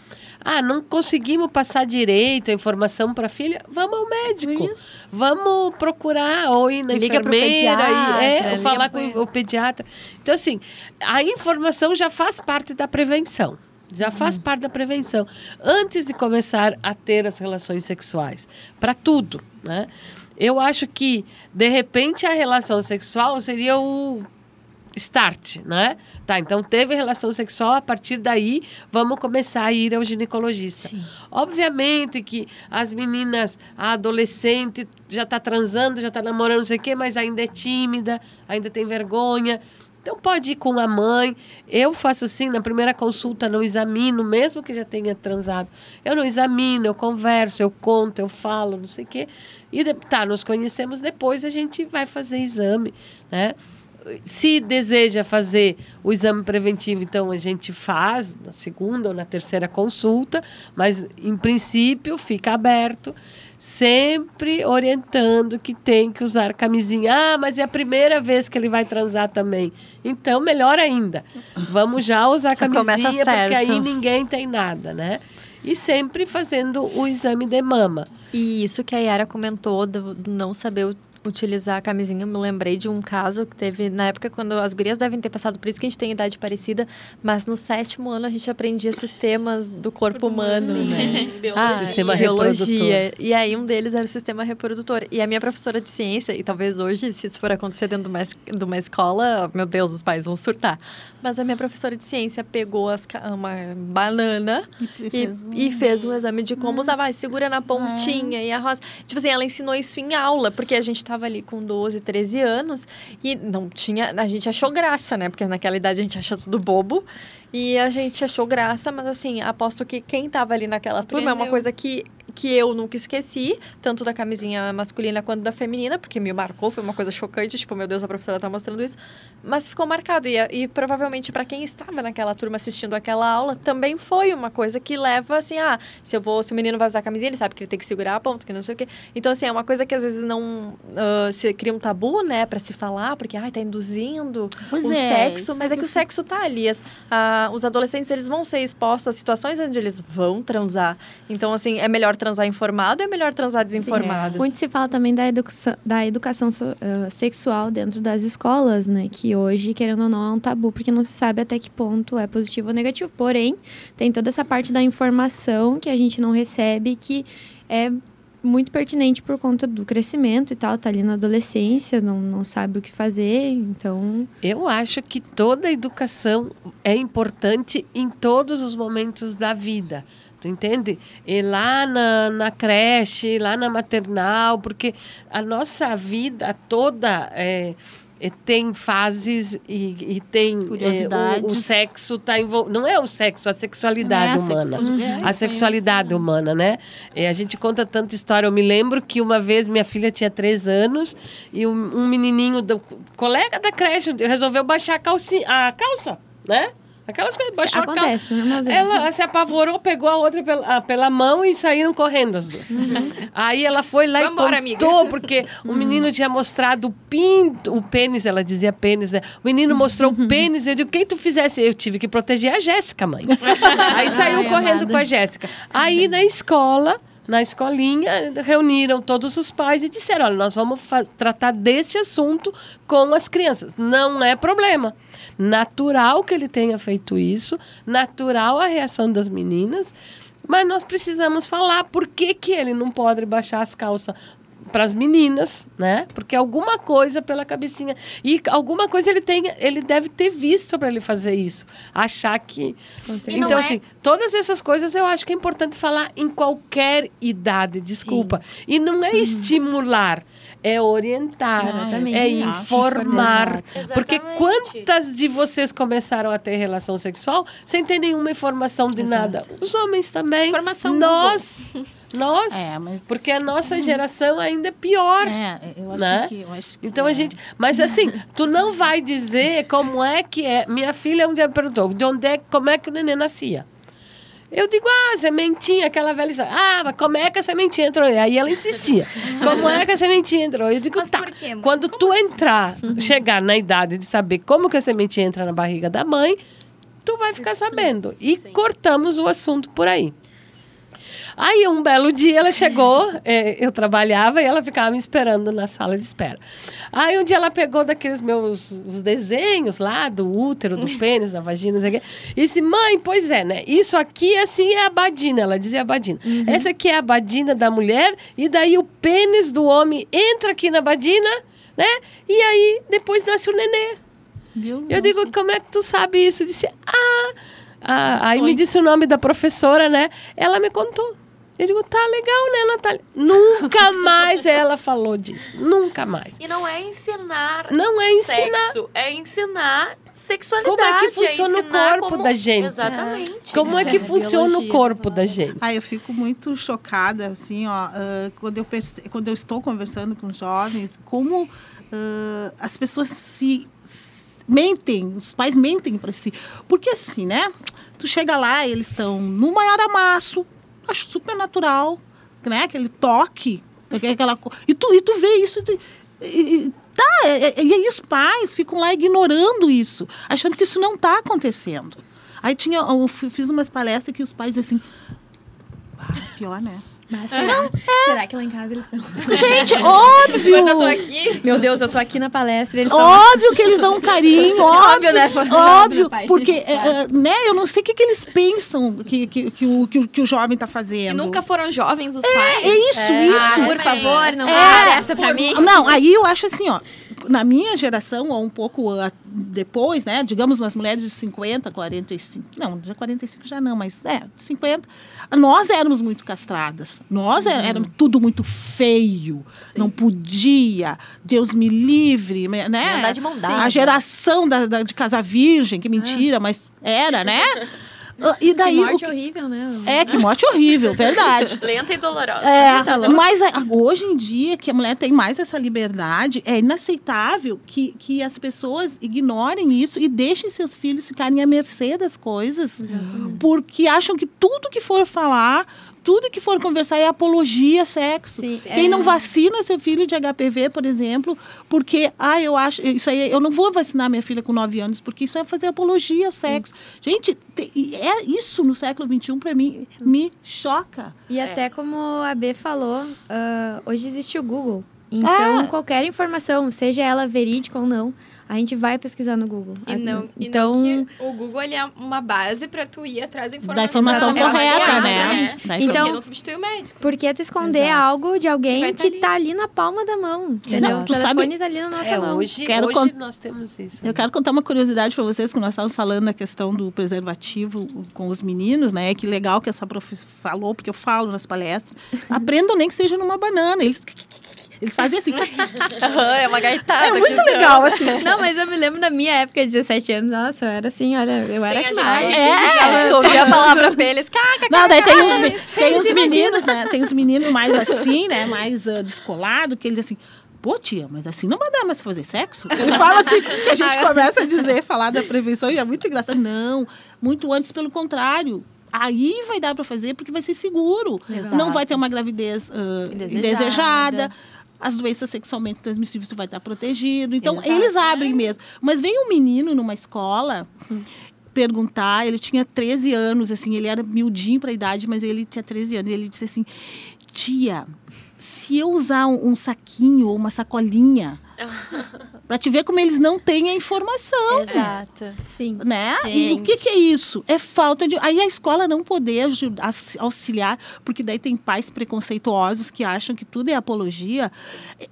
Ah, não conseguimos passar direito a informação para a filha? Vamos ao médico. Isso. Vamos procurar ou ir na Liga enfermeira e é, falar com o pediatra. Então assim, a informação já faz parte da prevenção. Já faz parte da prevenção. Antes de começar a ter as relações sexuais. Para tudo, né? Eu acho que, de repente, a relação sexual seria o start, né? Tá, então teve relação sexual, a partir daí vamos começar a ir ao ginecologista. Sim. Obviamente que as meninas, a adolescente já está transando, já está namorando, não sei o quê, mas ainda é tímida, ainda tem vergonha. Então pode ir com a mãe. Eu faço assim, na primeira consulta não examino, mesmo que já tenha transado. Eu não examino, eu converso, eu conto, eu falo, não sei o quê. E tá, nos conhecemos depois, a gente vai fazer exame, né? Se deseja fazer o exame preventivo, então a gente faz na segunda ou na terceira consulta, mas em princípio fica aberto, sempre orientando que tem que usar camisinha. Ah, mas é a primeira vez que ele vai transar também. Então, melhor ainda. Vamos já usar camisinha, porque aí ninguém tem nada, né? E sempre fazendo o exame de mama. E isso que a Yara comentou do, não saber utilizar a camisinha, eu me lembrei de um caso que teve na época quando as gurias devem ter passado por isso que a gente tem idade parecida, mas no sétimo ano a gente aprendia sistemas do corpo humano, né? Ah, Sistema biologia. E aí um deles era o sistema reprodutor. E a minha professora de ciência, e talvez hoje, se isso for acontecer dentro de uma, es- de uma escola, meu Deus, os pais vão surtar. Mas a minha professora de ciência pegou as uma banana e, fez um- e fez um exame de como usar. Vai, segura na pontinha e a rosa. Tipo assim, ela ensinou isso em aula, porque a gente tava ali com 12, 13 anos e não tinha. A gente achou graça, né? Porque naquela idade a gente acha tudo bobo. E a gente achou graça, mas assim, aposto que quem tava ali naquela turma é uma Aprendeu. coisa que, que eu nunca esqueci, tanto da camisinha masculina quanto da feminina, porque me marcou, foi uma coisa chocante, tipo, meu Deus, a professora tá mostrando isso. Mas ficou marcado. E, e provavelmente para quem estava naquela turma assistindo aquela aula, também foi uma coisa que leva assim, ah, se eu vou, se o menino vai usar camisinha, ele sabe que ele tem que segurar a ponta, que não sei o quê. Então, assim, é uma coisa que às vezes não ah, se cria um tabu, né, para se falar, porque, ai, tá induzindo Pois o é, sexo, mas é que o sexo tá ali. As- a- os adolescentes, eles vão ser expostos a situações onde eles vão transar. Então, assim, é melhor transar informado ou é melhor transar desinformado? Muito se fala também da educação, da educação so- ah, sexual dentro das escolas, né? Que hoje, querendo ou não, é um tabu, porque não se sabe até que ponto é positivo ou negativo. Porém, tem toda essa parte da informação que a gente não recebe, que é muito pertinente por conta do crescimento e tal. Tá ali na adolescência, não, não sabe o que fazer, então... Eu acho que toda educação é importante em todos os momentos da vida. Tu entende? E lá na, na creche, lá na maternal, porque a nossa vida toda é, é, tem fases e, e tem. é, o, o Curiosidades. sexo está envolvido. Não é o sexo, a sexualidade é a humana. sexualidade. A sexualidade humana, né? É, a gente conta tanta história. Eu me lembro que uma vez minha filha tinha três anos e um, um menininho, do, colega da creche, resolveu baixar a, calcinha, a calça, né? Aquelas coisas, baixou a calça. Acontece, né? Mas é- Ela se apavorou, pegou a outra pela, pela mão e saíram correndo as duas. Aí ela foi lá Vambora, e contou, porque o menino tinha mostrado o pinto, o pênis, ela dizia pênis, né? O menino mostrou o pênis, eu digo, quem tu fizesse? Eu tive que proteger a Jéssica, mãe. Aí saiu Ai, correndo amada. com a Jéssica. Aí na escola, na escolinha, reuniram todos os pais e disseram: olha, nós vamos tratar desse assunto com as crianças. Não é problema. Natural que ele tenha feito isso, natural a reação das meninas, mas nós precisamos falar por que, que ele não pode baixar as calças. Para as meninas, né? Porque alguma coisa pela cabecinha e alguma coisa ele tem, ele deve ter visto para ele fazer isso, achar que Com certeza. Não então é- assim, todas essas coisas eu acho que é importante falar em qualquer idade, desculpa. E não é estimular, é orientar, Exatamente. é informar. Exato. Porque Exatamente. quantas de vocês começaram a ter relação sexual sem ter nenhuma informação de nada? Os homens também. Informação Nós. Nós. É, mas- Porque a nossa geração ainda é pior. É, eu acho Né? que. Eu acho que Então a é. gente. Mas assim, tu não vai dizer como é que é. Minha filha um dia me perguntou de onde é, como é que o neném nascia. Eu digo, ah, sementinha, aquela velha. Ah, mas como é que a sementinha entrou? aí? Ela insistia. Como é que a sementinha entrou? Eu digo, Mas tá. quê? Quando tu entrar, chegar na idade de saber como que a sementinha entra na barriga da mãe, tu vai ficar sabendo. E Sim. cortamos o assunto por aí. Aí, um belo dia, ela chegou, eh, eu trabalhava e ela ficava me esperando na sala de espera. Aí, um dia, ela pegou daqueles meus os desenhos lá, do útero, do pênis, da vagina, não sei o quê, e disse, mãe, pois é, né? Isso aqui, assim, é a badina. Ela dizia a badina. Essa aqui é a badina da mulher, e daí o pênis do homem entra aqui na badina, né? E aí, depois nasce o nenê. Viu? Eu digo, como é que tu sabe isso? Eu disse, ah, ah, aí me disse o nome da professora, né? Ela me contou. Eu digo, tá legal, né, Natália? Nunca mais ela falou disso. Nunca mais. E não é ensinar Não é ensinar. sexo, é ensinar sexualidade. Como é que funciona o ensinar corpo como- da gente? Exatamente. Como é que É, funciona o biologia, corpo da gente? Ah, eu fico muito chocada, assim, ó, ah, quando, eu perce- quando eu estou conversando com jovens, como ah, as pessoas se, se mentem, os pais mentem para si. Porque assim, né? Tu chega lá, eles estão no maior amasso, acho super natural, né? Aquele toque, aquela e tu e tu vê isso, e tu- e- e- tá? é- é- E aí os pais ficam lá ignorando isso, achando que isso não está acontecendo. Aí tinha, eu fi- fiz umas palestras que os pais assim, ah, pior, né? Mas será? será que lá em casa eles estão? Gente, óbvio! Quando eu tô aqui, Meu Deus, eu tô aqui na palestra e eles. Óbvio que eles dão um carinho, óbvio, né? óbvio, Meu pai. porque, é, é, né, eu não sei o que, que eles pensam que, que, que, o, que, o, que o jovem está que fazendo. nunca foram jovens os pais. É isso, isso. Ah, por É. favor, não É, é, essa pra por- mim. Não, aí eu acho assim, ó. Na minha geração, ou um pouco ah, depois, né? Digamos, umas mulheres de 50, 45. Não, de 45 já não, mas é, 50. Nós éramos muito castradas. Nós é- éramos tudo muito feio. Não podia. Deus me livre, né? Ia andar de mão dada. A geração da, da- de casa virgem, que mentira, mas era, né? Ah, E Que daí. o morte que- horrível, né? É, que morte horrível, verdade. Lenta e dolorosa. É, Tá mas a- hoje em dia, que a mulher tem mais essa liberdade, é inaceitável que, que as pessoas ignorem isso e deixem seus filhos ficarem à mercê das coisas, porque acham que tudo que for falar, tudo que for conversar é apologia a sexo. Sim, Quem é. não vacina seu filho de HPV, por exemplo, porque, ah, eu acho, isso aí, eu não vou vacinar minha filha com 9 anos, porque isso é fazer apologia ao sexo. Gente, te- e é isso no século XXI, para mim, me choca. E É. até como a B falou, ah, hoje existe o Google. Então, Ah. qualquer informação, seja ela verídica ou não, a gente vai pesquisar no Google. E não, e então, não que o Google ele é uma base pra tu ir atrás da informação. Da informação É correta, né? Da Então- Porque não substitui o médico. por que tu esconder Exato. algo de alguém vai tá que ali. tá ali na palma da mão? Entendeu? Não, o tu sabe- telefone tá ali na nossa É, mão. hoje, Quero hoje con- nós temos isso. Eu quero contar uma curiosidade para vocês, que nós estávamos falando na questão do preservativo com os meninos, né? Que legal que essa prof falou, porque eu falo nas palestras. Aprendam nem que seja numa banana. Eles, eles fazem assim. é uma gaitada. É muito legal, assim. Não, mas eu me lembro da minha época de 17 anos. Nossa, eu era assim, olha, eu Sim, era demais. a gente É, Tu ouvia a palavra pênis, caca, Não, daí tem uns, me- tem uns meninos, né? Tem os meninos mais assim, né? Mais uh, descolado, que eles assim. Pô, tia, mas assim não vai dar mais pra fazer sexo? Ele fala assim, que a gente começa a dizer, falar da prevenção, e é muito engraçado. Não, muito antes, pelo contrário. Aí vai dar pra fazer porque vai ser seguro. Exato. Não vai ter uma gravidez uh, Indesejada. indesejada. As doenças sexualmente transmissíveis tu vai estar protegido. Então, Exato. eles abrem mesmo. Mas vem um menino numa escola perguntar, ele tinha 13 anos, assim, ele era miudinho para a idade, mas ele tinha 13 anos. E ele disse assim: Tia, se eu usar um, um saquinho ou uma sacolinha, Para te ver como eles não têm a informação, Exato. Sim. né? E o que, que é isso? É falta de. Aí a escola não poder ajudar, auxiliar, porque daí tem pais preconceituosos que acham que tudo é apologia.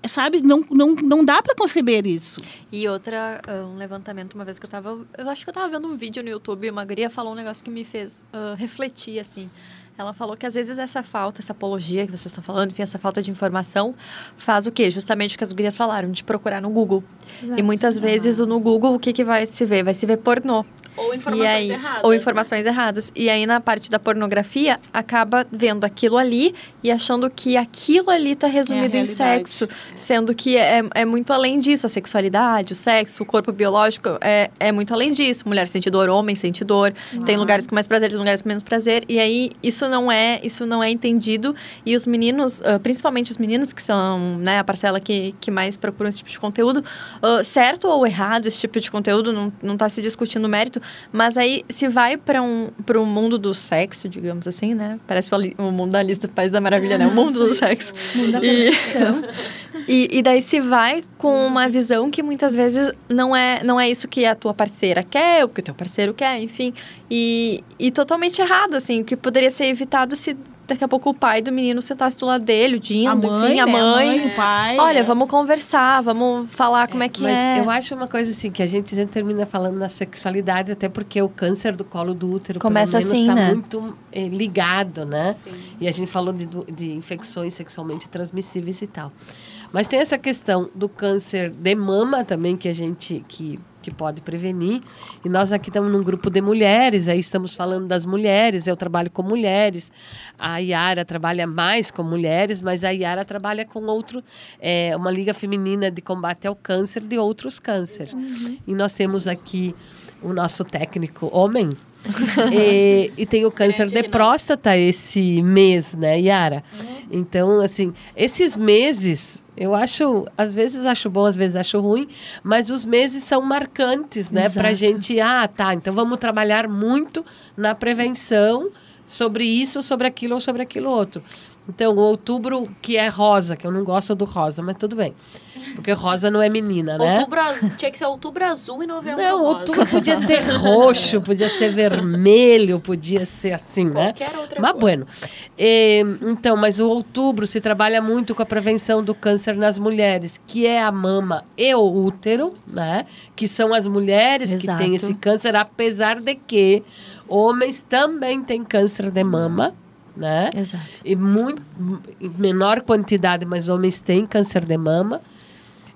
É, Sabe? Não, não, não dá para conceber isso. E outra, ah, um levantamento, uma vez que eu tava. Eu acho que eu tava vendo um vídeo no YouTube e uma guria falou um negócio que me fez ah, refletir, assim. Ela falou que às vezes essa falta, essa apologia que vocês estão falando, enfim, essa falta de informação faz o quê? Justamente o que as gurias falaram, de procurar no Google. E muitas vezes o no Google, o que, que vai se ver? Vai se ver pornô. Ou informações aí, erradas. Ou né? informações erradas. E aí, na parte da pornografia, acaba vendo aquilo ali e achando que aquilo ali tá resumido em realidade. sexo. Sendo que é, é muito além disso. A sexualidade, o sexo, o corpo biológico é, é muito além disso. Mulher sente dor, homem sente dor. Tem lugares com mais prazer, tem lugares com menos prazer. E aí, isso não é, isso não é entendido. E os meninos, ah, principalmente os meninos, que são né, a parcela que, que mais procuram esse tipo de conteúdo, ah, certo ou errado esse tipo de conteúdo, não, não tá se discutindo o mérito, mas aí se vai para um, um mundo do sexo, digamos assim, né? Parece o, o mundo da lista do País da Maravilha, né? O mundo do sexo. Mundo da E-. E, e daí se vai com uma visão que muitas vezes não é, não é isso que a tua parceira quer, ou que o teu parceiro quer, enfim. E, e totalmente errado, assim, o que poderia ser evitado se daqui a pouco o pai do menino sentasse do lado dele, o Dindo, A mãe, enfim, a né? mãe. o pai. Olha, né? vamos conversar, vamos falar como é que Mas é. eu acho uma coisa assim, que a gente sempre termina falando na sexualidade, até porque o câncer do colo do útero, Começa pelo menos, assim, está né? muito eh, ligado, né? Sim. E a gente falou de, de infecções sexualmente transmissíveis e tal. Mas tem essa questão do câncer de mama também, que a gente que, que pode prevenir. E nós aqui estamos num grupo de mulheres, aí estamos falando das mulheres, eu trabalho com mulheres. A Yara trabalha mais com mulheres, mas a Yara trabalha com outro, é, uma liga feminina de combate ao câncer de outros cânceres. E nós temos aqui o nosso técnico homem. e, e tem o câncer Grande de Renan. próstata esse mês, né, Yara? Então, assim, esses meses, eu acho, às vezes acho bom, às vezes acho ruim, mas os meses são marcantes, né? Pra gente, ah, tá, então vamos trabalhar muito na prevenção sobre isso, sobre aquilo ou sobre aquilo outro. Então, o outubro, que é rosa, que eu não gosto do rosa, mas tudo bem. Porque rosa não é menina, né? Outubro azul. Tinha que ser outubro azul e novembro Não, rosa. outubro podia ser roxo, podia ser vermelho, podia ser assim, né? Qualquer outra Mas cor. bueno. Eh, então, mas o outubro se trabalha muito com a prevenção do câncer nas mulheres, que é a mama e o útero, né? Que são as mulheres que Exato. têm esse câncer, apesar de que homens também têm câncer de mama, né? Exato. E muito, em menor quantidade, mas homens têm câncer de mama.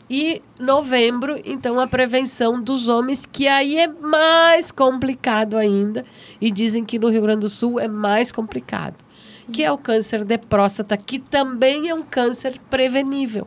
E novembro, então, a prevenção dos homens, que aí é mais complicado ainda. E dizem que no Rio Grande do Sul é mais complicado. Que é o câncer de próstata, que também é um câncer prevenível.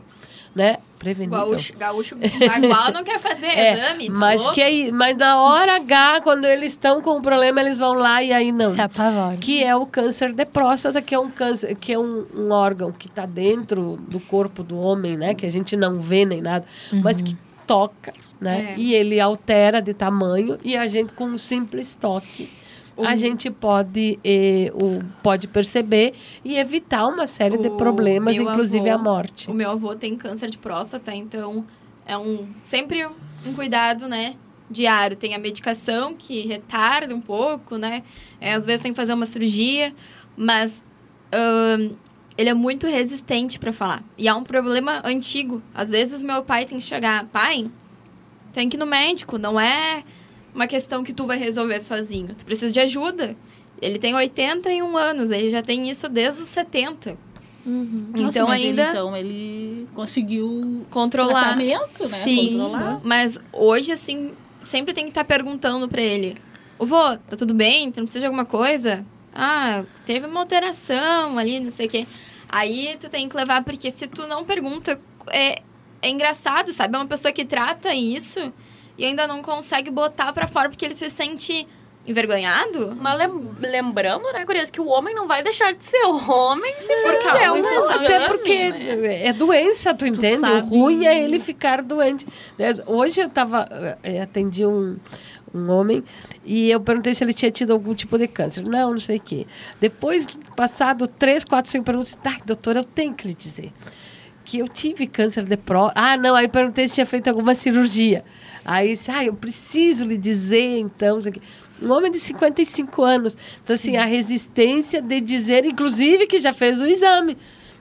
Né? Prevenível. Gaúcho, gaúcho bagual não quer fazer É, exame, tá mas, louco? que aí, mas na hora H, quando eles estão com o problema, eles vão lá e aí não Se apavora. que é o câncer de próstata, que é um câncer, que é um, um órgão que está dentro do corpo do homem, né? Que a gente não vê nem nada, mas que toca, né? É. E ele altera de tamanho e a gente com um simples toque a gente pode eh, o, pode perceber e evitar uma série de O problemas, meu inclusive avô- a morte. O meu avô tem câncer de próstata, então é um sempre um cuidado, né? Diário. Tem a medicação que retarda um pouco, né? É, às vezes tem que fazer uma cirurgia, mas ele é muito resistente para falar. E é um problema antigo. Às vezes meu pai tem que chegar, pai, tem que ir no médico, não é uma questão que tu vai resolver sozinho. Tu precisa de ajuda. Ele tem 81 anos, ele já tem isso desde os 70. Uhum. Nossa, então mas ainda Ele, então ele conseguiu controlar. tratamento, né? Sim, Controlar. mas hoje, assim, sempre tem que estar perguntando pra ele: Ô vô, tá tudo bem? Tu não precisa de alguma coisa? Ah, teve uma alteração ali, não sei o quê. Aí tu tem que levar, porque se tu não pergunta, é, é engraçado, sabe? É uma pessoa que trata isso e ainda não consegue botar pra fora porque ele se sente envergonhado. Mas lem- lembrando, né, Gurias, que o homem não vai deixar de ser homem se for ser a um infecção assim, Até já porque né? é doença, tu entende? sabe- O ruim é ele ficar doente. Hoje eu tava, eh, atendi um, um homem e eu perguntei se ele tinha tido algum tipo de câncer. Não, não sei o quê. Depois, passado três, quatro, cinco perguntas, ai, doutor, eu tenho que lhe dizer que eu tive câncer de próstata. Ah, não, aí perguntei se tinha feito alguma cirurgia. Aí disse, ah, eu preciso lhe dizer, então. isso aqui." Um homem de 55 anos. Então, assim, a resistência de dizer, inclusive, que já fez o exame.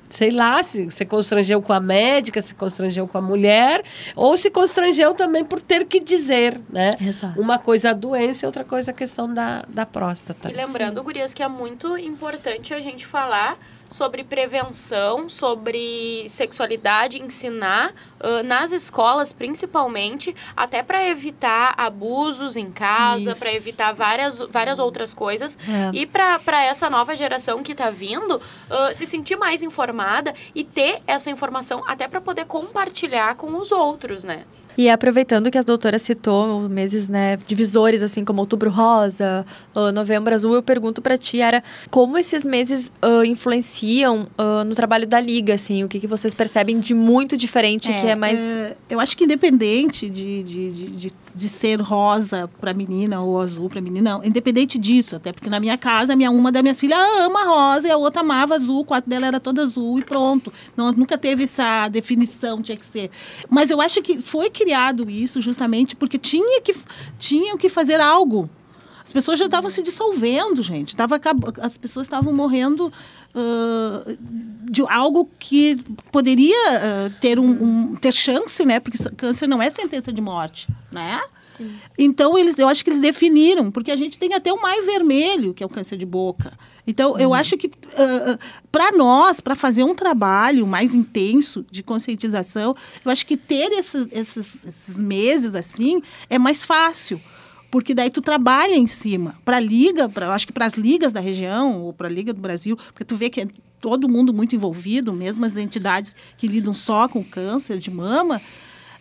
Sei lá, se se constrangeu com a médica, se constrangeu com a mulher, ou se constrangeu também por ter que dizer, né? Exato. Uma coisa a doença e outra coisa a questão da, da próstata. E lembrando, Gurias, que é muito importante a gente falar sobre prevenção, sobre sexualidade, ensinar ãh, nas escolas, principalmente, até para evitar abusos em casa, para evitar várias, várias outras coisas. É. E para essa nova geração que está vindo, ãh, se sentir mais informada e ter essa informação até para poder compartilhar com os outros, né? E aproveitando que a doutora citou meses, né, divisores, assim como Outubro Rosa, ah, Novembro Azul, eu pergunto pra ti, era como esses meses ah, influenciam ah, no trabalho da Liga, assim, o que, que vocês percebem de muito diferente, que é mais... é, eu acho que independente de, de, de, de, de ser rosa para menina ou azul para menina, não. Independente disso, até porque na minha casa, minha, uma das minhas filhas ama rosa e a outra amava azul, o quarto dela era todo azul e pronto. Não, nunca teve essa definição, tinha que ser. Mas eu acho que foi criado isso justamente porque tinha que, tinha que fazer algo. As pessoas já estavam se dissolvendo, gente. Tava, as pessoas estavam morrendo ah, de algo que poderia ah, ter, um, um- ter chance, né? Porque câncer não é sentença de morte, né? Então, eles, eu acho que eles definiram, porque a gente tem até o maio vermelho, que é o câncer de boca. Então, eu acho que para nós, para fazer um trabalho mais intenso de conscientização, eu acho que ter esses, esses, esses meses assim é mais fácil. Porque daí tu trabalha em cima. Para a liga, eu acho que para as ligas da região, ou para a Liga do Brasil, porque tu vê que é todo mundo muito envolvido, mesmo as entidades que lidam só com câncer de mama,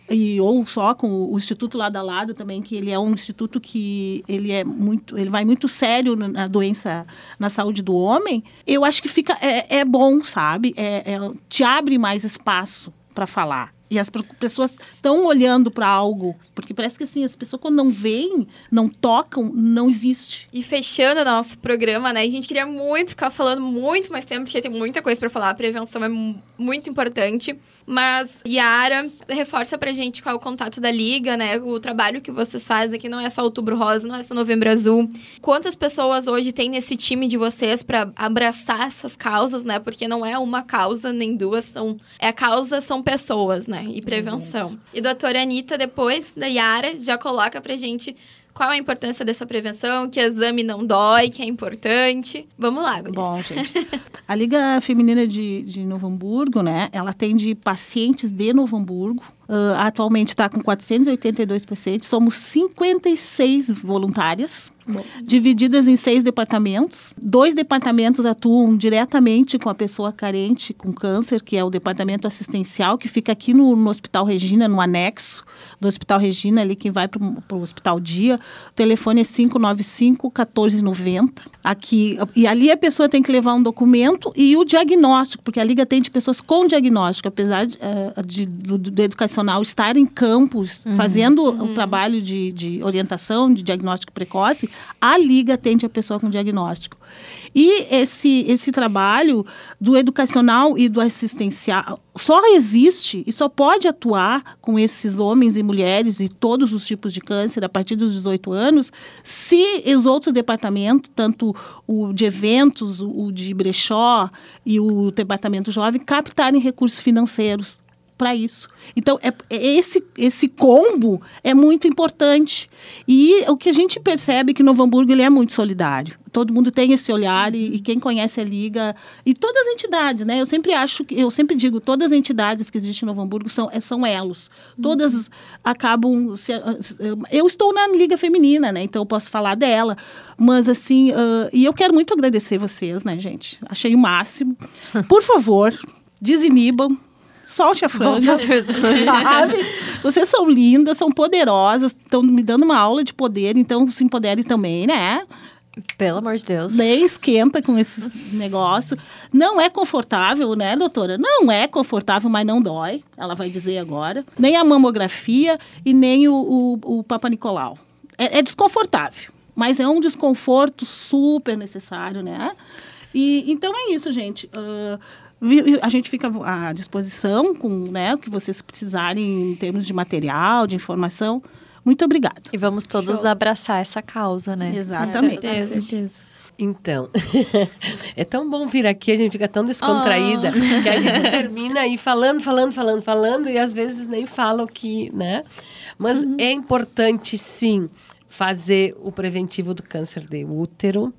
e ou só com o, Instituto Lado a Lado também, que ele é um instituto que ele é muito, ele vai muito sério na, na doença, na saúde do homem. Eu acho que fica é, é bom, sabe? É, é- te abre mais espaço para falar. E as pessoas estão olhando para algo, porque parece que assim, as pessoas quando não veem, não tocam, não existe. E fechando nosso programa, né? A gente queria muito ficar falando muito mais tempo, porque tem muita coisa pra falar. A prevenção é mu- muito importante. Mas, Yara, reforça pra gente qual é o contato da Liga, né? O trabalho que vocês fazem aqui não é só Outubro Rosa, não é só Novembro Azul. Quantas pessoas hoje tem nesse time de vocês pra abraçar essas causas, né? Porque não é uma causa nem duas, são... É a causa, são pessoas, né? E prevenção. E doutora Anitta, depois da Yara, já coloca pra gente qual a importância dessa prevenção, que exame não dói, que é importante. Vamos lá, Gurias. Bom, gente. A Liga Feminina de, de Novo Hamburgo, né? Ela atende pacientes de Novo Hamburgo. Ah, atualmente está com 482 pacientes. Somos 56 voluntárias, divididas em seis departamentos. Dois departamentos atuam diretamente com a pessoa carente com câncer, que é o departamento assistencial, que fica aqui no, no Hospital Regina, no anexo do Hospital Regina, ali quem vai para o Hospital Dia. O telefone é 595-1490. Aqui, e ali a pessoa tem que levar um documento e o diagnóstico, porque a Liga atende pessoas com diagnóstico, apesar de, eh, de- do, do educacional estar em campos fazendo o trabalho de, de orientação, de diagnóstico precoce, a Liga atende a pessoa com diagnóstico. E esse, esse trabalho do educacional e do assistencial só existe e só pode atuar com esses homens e mulheres e todos os tipos de câncer a partir dos 18 anos, se os outros departamentos, tanto o de eventos, o de brechó e o departamento jovem, captarem recursos financeiros para isso. Então, é, é esse, esse combo é muito importante. E o que a gente percebe é que Novo Hamburgo ele é muito solidário. Todo mundo tem esse olhar e, e quem conhece a Liga e todas as entidades, né? Eu sempre acho que eu sempre digo, todas as entidades que existem em Novo Hamburgo são, é- são elos. Todas acabam se- eu estou na Liga Feminina, né? Então eu posso falar dela, mas assim, ah, e eu quero muito agradecer vocês, né, gente? Achei o máximo. Por favor, desinibam Solte a franga. Sabe? Vocês são lindas, são poderosas, estão me dando uma aula de poder, então se empoderem também, né? Pelo amor de Deus. Nem esquenta com esse negócio. Não é confortável, né, doutora? Não é confortável, mas não dói. Ela vai dizer agora. Nem a mamografia e nem o, o, o Papa Nicolau. É, é desconfortável, mas é um desconforto super necessário, né? E, então é isso, gente. Vi- A gente fica à disposição com né, o que vocês precisarem em termos de material, de informação. Muito obrigada. E vamos todos abraçar essa causa, né? Exatamente. Com certeza. Com certeza. Então, é tão bom vir aqui, a gente fica tão descontraída que a gente termina aí falando, falando, falando, falando e às vezes nem fala o que, né? Mas é importante sim fazer o preventivo do câncer de útero.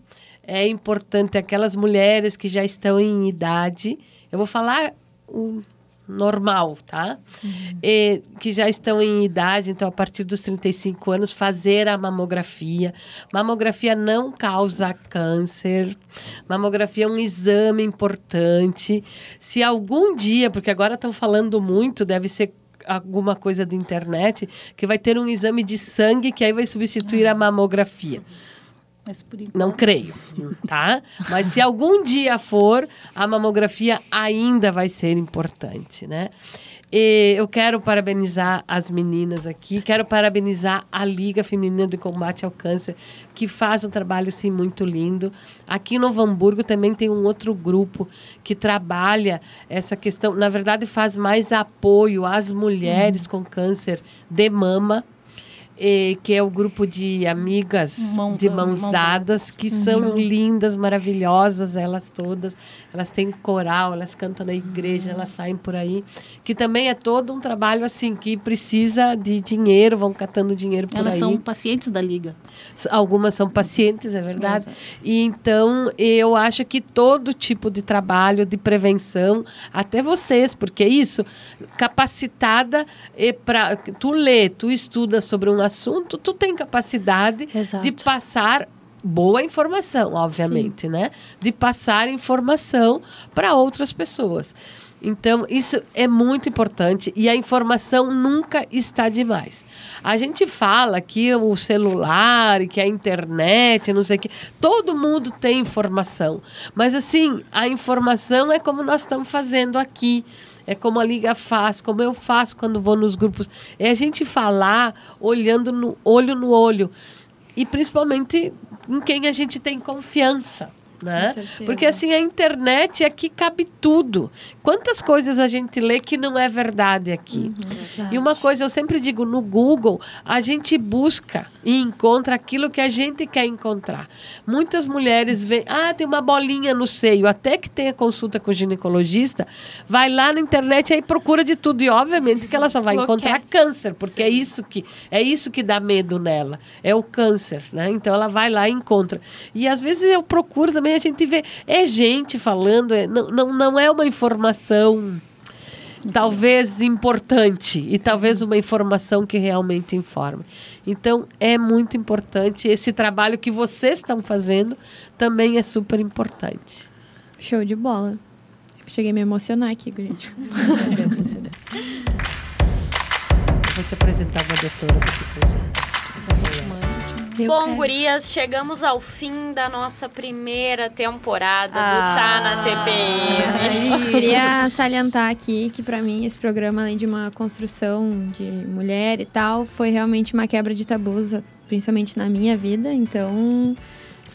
É importante aquelas mulheres que já estão em idade. Eu vou falar o normal, tá? E que já estão em idade, então a partir dos 35 anos, fazer a mamografia. Mamografia não causa câncer. Mamografia é um exame importante. Se algum dia, porque agora estão falando muito, deve ser alguma coisa da internet, que vai ter um exame de sangue que aí vai substituir a mamografia. Mas por enquanto, Não creio, tá? Mas se algum dia for, a mamografia ainda vai ser importante, né? E eu quero parabenizar as meninas aqui, quero parabenizar a Liga Feminina de Combate ao Câncer, que faz um trabalho assim muito lindo. Aqui em Novo Hamburgo também tem um outro grupo que trabalha essa questão, na verdade faz mais apoio às mulheres com câncer de mama, eh, que é o grupo de amigas Mão- de mãos mão dadas, que são lindas, maravilhosas, elas todas. Elas têm coral, elas cantam na igreja, elas saem por aí. Que também é todo um trabalho assim, que precisa de dinheiro, vão catando dinheiro por elas aí. são pacientes da Liga. Algumas são pacientes, é verdade. E então eu acho que todo tipo de trabalho de prevenção, até vocês, porque é isso, capacitada para tu lê, tu estuda sobre um assunto, tu tem capacidade Exato. de passar boa informação, obviamente, né? De passar informação para outras pessoas. Então, isso é muito importante e a informação nunca está demais. A gente fala que o celular, que a internet, não sei o que, todo mundo tem informação. Mas, assim, a informação é como nós estamos fazendo aqui. É como a Liga faz, como eu faço quando vou nos grupos. É a gente falar olhando no olho no olho. E principalmente em quem a gente tem confiança. Né? Porque assim, a internet aqui cabe tudo. Quantas coisas a gente lê que não é verdade aqui? E uma coisa eu sempre digo, no Google, a gente busca e encontra aquilo que a gente quer encontrar. Muitas mulheres veem, ah, tem uma bolinha no seio, até que tenha consulta com o ginecologista, vai lá na internet e aí procura de tudo. E obviamente que ela só vai encontrar Enlouquece. câncer, porque é isso que é isso que dá medo nela, é o câncer, né? Então ela vai lá e encontra. E às vezes eu procuro também, a gente vê, é gente falando, é- não, não, não é uma informação talvez importante e talvez uma informação que realmente informe. Então é muito importante esse trabalho que vocês estão fazendo também é super importante. Show de bola. Cheguei a me emocionar aqui, gente. Vou te apresentar a doutora daqui pra gente. Eu Bom, quero. gurias, chegamos ao fim da nossa primeira temporada Ah. do Tá na TPM. Queria salientar aqui que pra mim esse programa, além de uma construção de mulher e tal, foi realmente uma quebra de tabus, principalmente na minha vida. Então,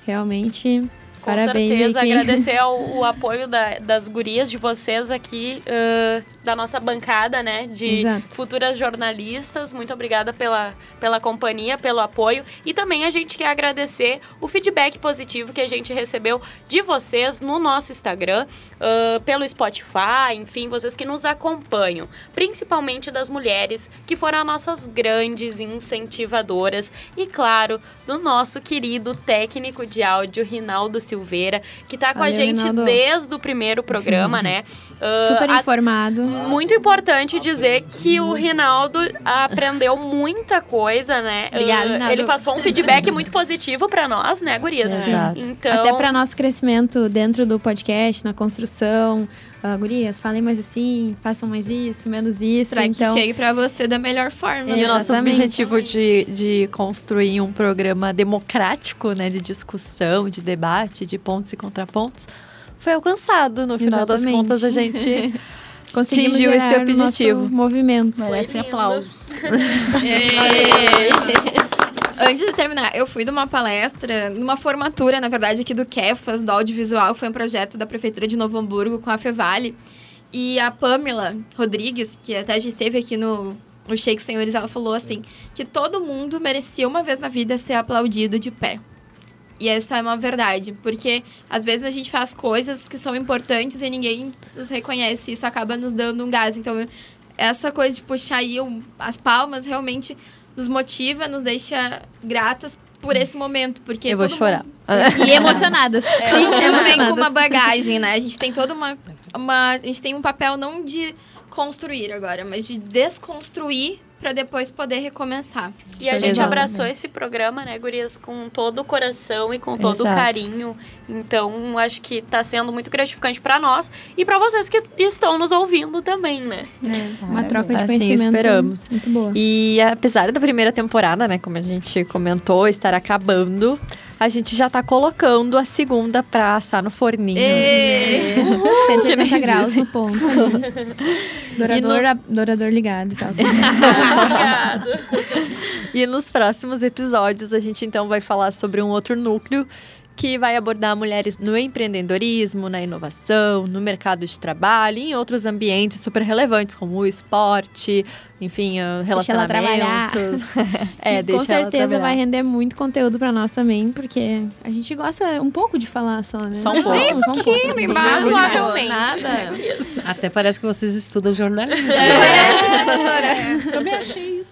realmente, Com parabéns certeza, quem- agradecer ao, o apoio da- das gurias de vocês aqui, ãh, da nossa bancada, né? De Exato. futuras jornalistas. Muito obrigada pela, pela companhia, pelo apoio. E também a gente quer agradecer o feedback positivo que a gente recebeu de vocês no nosso Instagram, ãh, pelo Spotify, enfim, vocês que nos acompanham. Principalmente das mulheres, que foram as nossas grandes incentivadoras. E, claro, do nosso querido técnico de áudio, Rinaldo Silveira, que tá com a Valeu, gente Rinaldo. desde o primeiro programa, né? Ah, Super a- informado. muito importante dizer que o Rinaldo aprendeu muita coisa, né? Obrigada, Ah, Rinaldo. Ele passou um feedback muito positivo pra nós, né, gurias? Exato. Então, Até para nosso crescimento dentro do podcast, na construção. Ah, gurias, falem mais assim, façam mais isso, menos isso. Pra então, que chegue pra você da melhor forma. E o nosso objetivo de, de construir um programa democrático, né, de discussão, de debate, de pontos e contrapontos, foi alcançado. No final das Exatamente. contas, a gente conseguimos atingiu esse objetivo. movimento. Merecem aplausos. Antes de terminar, eu fui de uma palestra, numa formatura, na verdade, aqui do Kefas, do audiovisual. Foi um projeto da Prefeitura de Novo Hamburgo com a Fevale. E a Pamela Rodrigues, que até já esteve aqui no, no Shake Senhores, ela falou assim, que todo mundo merecia uma vez na vida ser aplaudido de pé. E essa é uma verdade, porque às vezes a gente faz coisas que são importantes e ninguém nos reconhece, isso acaba nos dando um gás. Então, essa coisa de puxar aí um, as palmas realmente nos motiva, nos deixa gratas por esse momento, porque Eu vou todo chorar. mundo- E emocionadas. a gente sempre vem com uma bagagem, né? A gente tem toda uma, uma. A gente tem um papel não de construir agora, mas de desconstruir para depois poder recomeçar. E a gente abraçou esse programa, né, Gurias, com todo o coração e com todo o carinho. Então, acho que tá sendo muito gratificante pra nós e pra vocês que estão nos ouvindo também, né? É, uma troca de Assim conhecimento esperamos. muito boa. E apesar da primeira temporada, né, como a gente comentou, estar acabando, a gente já tá colocando a segunda pra assar no forninho. E... 180 nem graus dizem. no ponto. Dourador, dourador ligado e tal. Obrigado. E nos próximos episódios a gente então vai falar sobre um outro núcleo que vai abordar mulheres no empreendedorismo, na inovação, no mercado de trabalho e em outros ambientes super relevantes como o esporte, enfim, Deixa ela trabalhar. relacionamentos. é, Que deixa com certeza vai render muito conteúdo pra nós também, porque a gente gosta um pouco de falar só, né? Só um pouco. Só um pouco. Bem Razoavelmente. Nada. Até parece que vocês estudam jornalismo. É, também achei isso.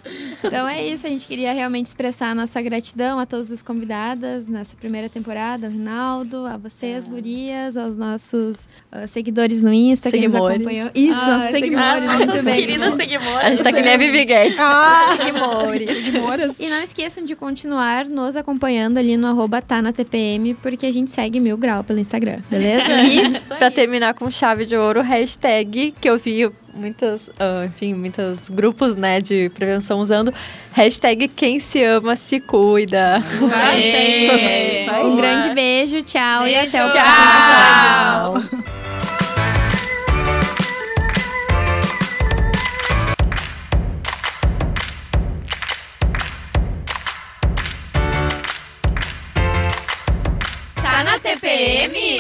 Então é isso, a gente queria realmente expressar a nossa gratidão a todas as convidadas nessa primeira temporada, ao Rinaldo, a vocês, gurias, aos nossos ah, seguidores no Insta que nos Seguimores. acompanham. Isso, Ah, nossos seguidores, muito bem. queridas A seguidoras. gente tá que nem a Vivi Guedes. Ah, Seguimores. Seguimoras. E não esqueçam de continuar nos acompanhando ali no arroba tá na TPM, porque a gente segue Mil Grau pelo Instagram, beleza? E, aí. pra terminar com chave de ouro, hashtag que eu vi muitas, ah, enfim, muitos grupos, né, de prevenção usando. Hashtag quem se ama se cuida. Isso aí. Isso aí. Um grande beijo, tchau e Beijo. até o Tchau. próximo episódio. Tá na TPM?